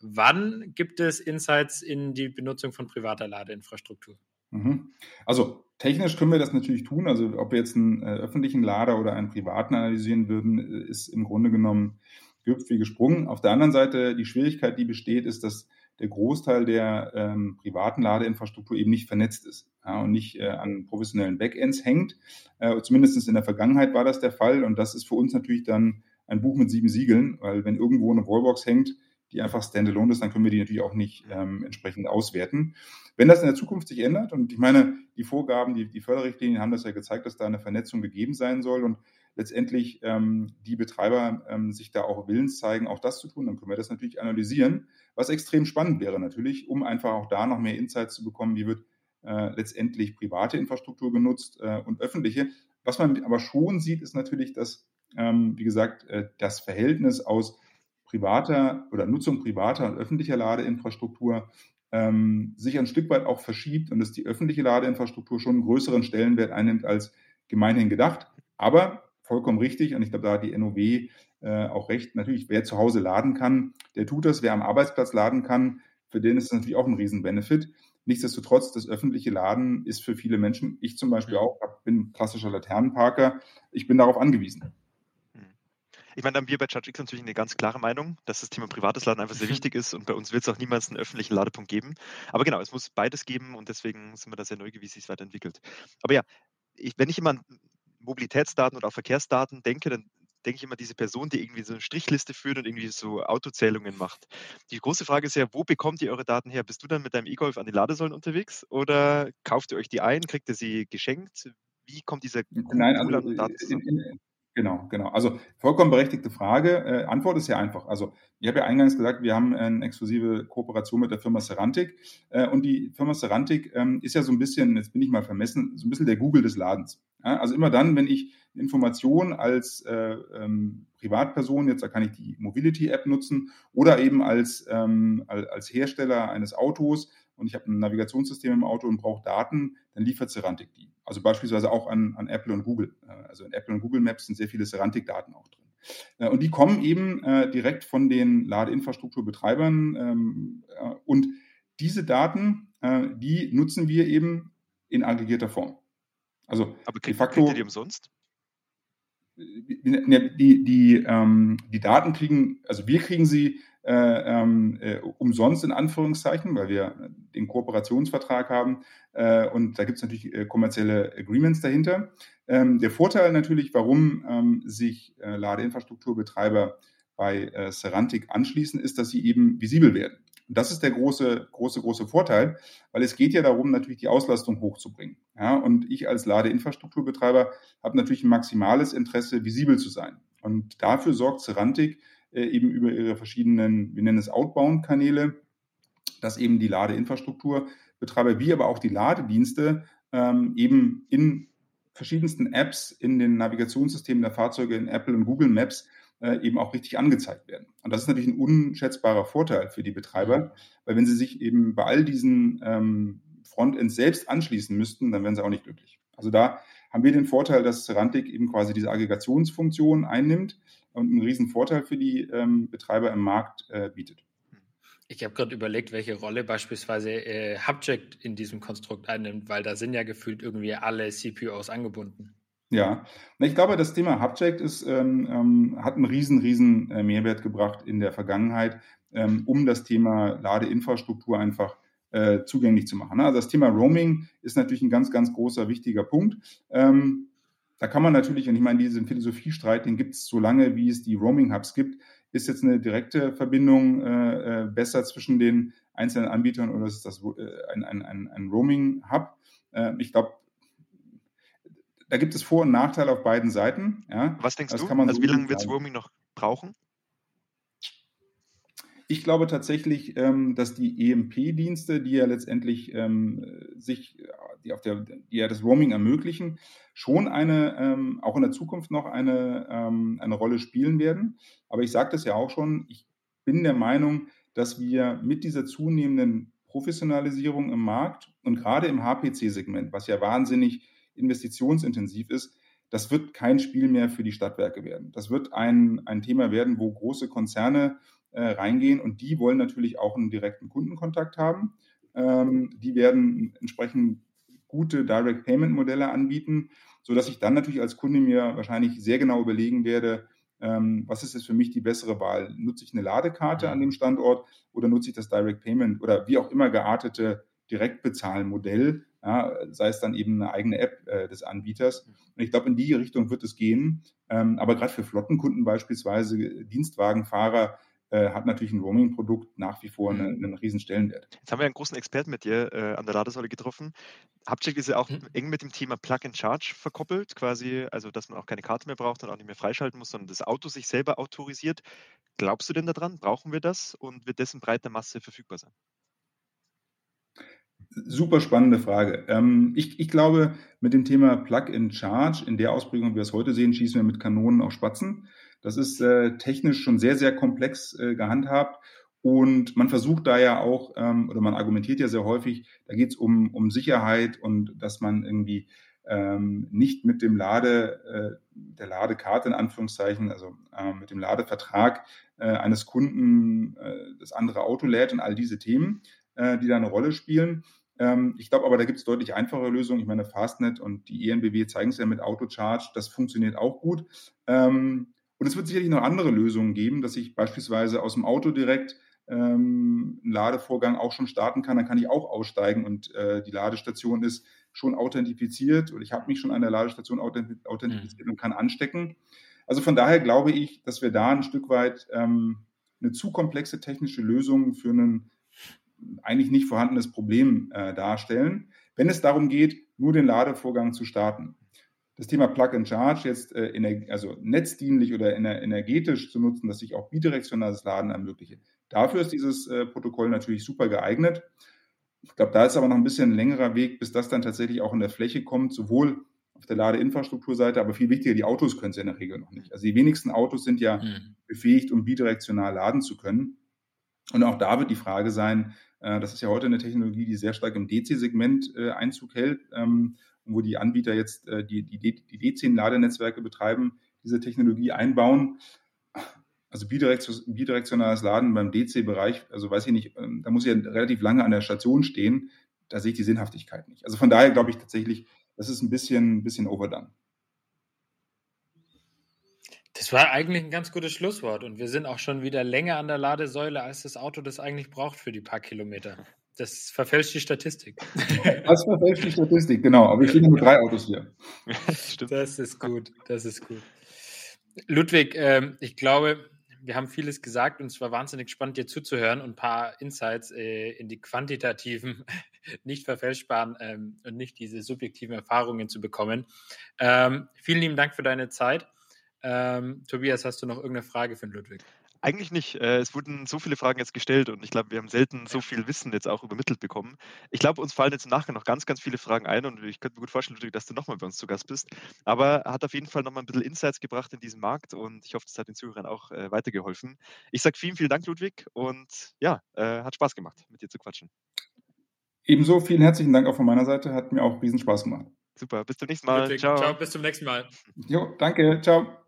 Wann gibt es Insights in die Benutzung von privater Ladeinfrastruktur? Mhm. Also technisch können wir das natürlich tun. Also ob wir jetzt einen äh, öffentlichen Lader oder einen privaten analysieren würden, ist im Grunde genommen wie gesprungen. Auf der anderen Seite, die Schwierigkeit, die besteht, ist, dass der Großteil der ähm, privaten Ladeinfrastruktur eben nicht vernetzt ist ja, und nicht äh, an professionellen Backends hängt. Äh, zumindest in der Vergangenheit war das der Fall und das ist für uns natürlich dann ein Buch mit sieben Siegeln, weil wenn irgendwo eine Wallbox hängt, die einfach standalone ist, dann können wir die natürlich auch nicht ähm, entsprechend auswerten. Wenn das in der Zukunft sich ändert, und ich meine, die Vorgaben, die, die Förderrichtlinien haben das ja gezeigt, dass da eine Vernetzung gegeben sein soll und letztendlich ähm, die Betreiber ähm, sich da auch willens zeigen, auch das zu tun, dann können wir das natürlich analysieren, was extrem spannend wäre natürlich, um einfach auch da noch mehr Insights zu bekommen, wie wird äh, letztendlich private Infrastruktur genutzt äh, und öffentliche. Was man aber schon sieht, ist natürlich, dass, ähm, wie gesagt, äh, das Verhältnis aus privater oder Nutzung privater und öffentlicher Ladeinfrastruktur ähm, sich ein Stück weit auch verschiebt und dass die öffentliche Ladeinfrastruktur schon einen größeren Stellenwert einnimmt als gemeinhin gedacht. Aber vollkommen richtig und ich glaube, da hat die NOW äh, auch recht. Natürlich, wer zu Hause laden kann, der tut das. Wer am Arbeitsplatz laden kann, für den ist das natürlich auch ein Riesen-Benefit. Nichtsdestotrotz, das öffentliche Laden ist für viele Menschen, ich zum Beispiel auch, bin klassischer Laternenparker, ich bin darauf angewiesen. Ich meine, da haben wir bei ChargeX natürlich eine ganz klare Meinung, dass das Thema privates Laden einfach sehr wichtig ist und bei uns wird es auch niemals einen öffentlichen Ladepunkt geben. Aber genau, es muss beides geben und deswegen sind wir da sehr neugierig, wie es sich weiterentwickelt. Aber ja, ich, wenn ich immer an Mobilitätsdaten oder auch Verkehrsdaten denke, dann denke ich immer diese Person, die irgendwie so eine Strichliste führt und irgendwie so Autozählungen macht. Die große Frage ist ja, wo bekommt ihr eure Daten her? Bist du dann mit deinem E-Golf an den Ladesäulen unterwegs oder kauft ihr euch die ein, kriegt ihr sie geschenkt? Wie kommt dieser Nein, also Daten in, in, Genau, genau. Also vollkommen berechtigte Frage. Äh, Antwort ist ja einfach. Also ich habe ja eingangs gesagt, wir haben eine exklusive Kooperation mit der Firma Serantic. Äh, und die Firma Serantic ähm, ist ja so ein bisschen, jetzt bin ich mal vermessen, so ein bisschen der Google des Ladens. Ja, also immer dann, wenn ich Informationen als äh, ähm, Privatperson, jetzt da kann ich die Mobility-App nutzen oder eben als, ähm, als Hersteller eines Autos und ich habe ein Navigationssystem im Auto und brauche Daten, dann liefert Serantic die. Also beispielsweise auch an, an Apple und Google. Äh, also in Apple und Google Maps sind sehr viele Serantic-Daten auch drin. Äh, und die kommen eben äh, direkt von den Ladeinfrastrukturbetreibern. Ähm, und diese Daten, die nutzen wir eben in aggregierter Form. Also Aber kriegt, de facto, kriegt ihr die umsonst? Die, die, die, ähm, die Daten kriegen, also wir kriegen sie äh, ähm, äh, umsonst in Anführungszeichen, weil wir den Kooperationsvertrag haben äh, und da gibt es natürlich äh, kommerzielle Agreements dahinter. Ähm, der Vorteil natürlich, warum ähm, sich äh, Ladeinfrastrukturbetreiber bei äh, Serantic anschließen, ist, dass sie eben visibel werden. Und das ist der große, große, große Vorteil, weil es geht ja darum, natürlich die Auslastung hochzubringen. Ja, und ich als Ladeinfrastrukturbetreiber habe natürlich ein maximales Interesse, visibel zu sein. Und dafür sorgt Serantic, äh, eben über ihre verschiedenen, wir nennen es Outbound-Kanäle, dass eben die Ladeinfrastrukturbetreiber wie aber auch die Ladedienste ähm, eben in verschiedensten Apps, in den Navigationssystemen der Fahrzeuge in Apple und Google Maps äh, eben auch richtig angezeigt werden. Und das ist natürlich ein unschätzbarer Vorteil für die Betreiber, weil wenn sie sich eben bei all diesen ähm, Frontends selbst anschließen müssten, dann wären sie auch nicht glücklich. Also da haben wir den Vorteil, dass Serantic eben quasi diese Aggregationsfunktion einnimmt und einen riesen Vorteil für die ähm, Betreiber im Markt äh, bietet. Ich habe gerade überlegt, welche Rolle beispielsweise äh, Hubject in diesem Konstrukt einnimmt, weil da sind ja gefühlt irgendwie alle CPUs angebunden. Ja, ich glaube, das Thema Hubject ist, ähm, ähm, hat einen riesen, riesen äh, Mehrwert gebracht in der Vergangenheit, ähm, um das Thema Ladeinfrastruktur einfach äh, zugänglich zu machen. Also das Thema Roaming ist natürlich ein ganz, ganz großer, wichtiger Punkt. Ähm, da kann man natürlich, und ich meine, diesen Philosophiestreit, den gibt es so lange, wie es die Roaming-Hubs gibt. Ist jetzt eine direkte Verbindung äh, äh, besser zwischen den einzelnen Anbietern oder ist das äh, ein, ein, ein, ein Roaming-Hub? Äh, ich glaube, da gibt es Vor- und Nachteile auf beiden Seiten. Ja. Was denkst das du? also so wie lange wird es Roaming noch brauchen? Ich glaube tatsächlich, ähm, dass die EMP-Dienste, die ja letztendlich ähm, sich, die auf der, die ja das Roaming ermöglichen, schon eine, ähm, auch in der Zukunft noch eine, eine Rolle spielen werden. Aber ich sage das ja auch schon, ich bin der Meinung, dass wir mit dieser zunehmenden Professionalisierung im Markt und gerade im HPC-Segment, was ja wahnsinnig investitionsintensiv ist, das wird kein Spiel mehr für die Stadtwerke werden. Das wird ein, ein Thema werden, wo große Konzerne äh, reingehen und die wollen natürlich auch einen direkten Kundenkontakt haben. Ähm, die werden entsprechend gute Direct Payment Modelle anbieten, sodass ich dann natürlich als Kunde mir wahrscheinlich sehr genau überlegen werde, ähm, was ist jetzt für mich die bessere Wahl? Nutze ich eine Ladekarte an dem Standort oder nutze ich das Direct Payment oder wie auch immer geartete Direktbezahlmodell, ja, sei es dann eben eine eigene App äh, des Anbieters. Und ich glaube, in die Richtung wird es gehen. Ähm, aber gerade für Flottenkunden beispielsweise, Dienstwagenfahrer, äh, hat natürlich ein Roaming-Produkt nach wie vor einen, mhm. einen riesen Stellenwert. Jetzt haben wir einen großen Experten mit dir äh, an der Ladesäule getroffen. Hubcheck ist ja auch mhm. eng mit dem Thema Plug and Charge verkoppelt, quasi, also dass man auch keine Karte mehr braucht und auch nicht mehr freischalten muss, sondern das Auto sich selber autorisiert. Glaubst du denn daran? Brauchen wir das und wird das in breiter Masse verfügbar sein? Super spannende Frage. Ähm, ich, ich, glaube, mit dem Thema Plug and Charge, in der Ausprägung, wie wir es heute sehen, schießen wir mit Kanonen auf Spatzen. Das ist äh, technisch schon sehr, sehr komplex äh, gehandhabt. Und man versucht da ja auch, ähm, oder man argumentiert ja sehr häufig, da geht es um, um Sicherheit und dass man irgendwie ähm, nicht mit dem Lade, äh, der Ladekarte in Anführungszeichen, also äh, mit dem Ladevertrag äh, eines Kunden äh, das andere Auto lädt und all diese Themen, äh, die da eine Rolle spielen. Ähm, ich glaube aber, da gibt es deutlich einfachere Lösungen. Ich meine, Fastnet und die ENBW zeigen es ja mit Autocharge. Das funktioniert auch gut. Ähm, und es wird sicherlich noch andere Lösungen geben, dass ich beispielsweise aus dem Auto direkt ähm, einen Ladevorgang auch schon starten kann. Dann kann ich auch aussteigen und äh, die Ladestation ist schon authentifiziert oder ich habe mich schon an der Ladestation authentifiziert mhm. und kann anstecken. Also von daher glaube ich, dass wir da ein Stück weit ähm, eine zu komplexe technische Lösung für einen eigentlich nicht vorhandenes Problem äh, darstellen, wenn es darum geht, nur den Ladevorgang zu starten. Das Thema Plug and Charge jetzt äh, also netzdienlich oder energetisch zu nutzen, dass ich auch bidirektionales Laden ermögliche. Dafür ist dieses äh, Protokoll natürlich super geeignet. Ich glaube, da ist aber noch ein bisschen ein längerer Weg, bis das dann tatsächlich auch in der Fläche kommt, sowohl auf der Ladeinfrastrukturseite, aber viel wichtiger, die Autos können es ja in der Regel noch nicht. Also die wenigsten Autos sind ja mhm. befähigt, um bidirektional laden zu können. Und auch da wird die Frage sein, äh, das ist ja heute eine Technologie, die sehr stark im DC-Segment äh, Einzug hält, ähm, wo die Anbieter jetzt äh, die, die, die D10-Ladenetzwerke betreiben, diese Technologie einbauen. Also bidirektionales Laden beim DC-Bereich, also weiß ich nicht, ähm, da muss ich ja relativ lange an der Station stehen, da sehe ich die Sinnhaftigkeit nicht. Also von daher glaube ich tatsächlich, das ist ein bisschen, ein bisschen overdone. Das war eigentlich ein ganz gutes Schlusswort und wir sind auch schon wieder länger an der Ladesäule, als das Auto das eigentlich braucht für die paar Kilometer. Das verfälscht die Statistik. Das verfälscht die Statistik, genau. Aber ich sehe nur drei Autos hier. das ist gut, das ist gut. Ludwig, äh, ich glaube, wir haben vieles gesagt und es war wahnsinnig spannend, dir zuzuhören und ein paar Insights äh, in die quantitativen, nicht verfälschbaren ähm, und nicht diese subjektiven Erfahrungen zu bekommen. Ähm, vielen lieben Dank für deine Zeit. Ähm, Tobias, hast du noch irgendeine Frage für Ludwig? Eigentlich nicht. Äh, es wurden so viele Fragen jetzt gestellt und ich glaube, wir haben selten so viel Wissen jetzt auch übermittelt bekommen. Ich glaube, uns fallen jetzt im Nachgang noch ganz, ganz viele Fragen ein und ich könnte mir gut vorstellen, Ludwig, dass du nochmal bei uns zu Gast bist. Aber hat auf jeden Fall nochmal ein bisschen Insights gebracht in diesen Markt und ich hoffe, das hat den Zuhörern auch äh, weitergeholfen. Ich sage vielen, vielen Dank, Ludwig, und ja, äh, hat Spaß gemacht, mit dir zu quatschen. Ebenso vielen herzlichen Dank auch von meiner Seite, hat mir auch riesen Spaß gemacht. Super, bis zum nächsten Mal. Ludwig, ciao. ciao, bis zum nächsten Mal. Jo, danke, ciao.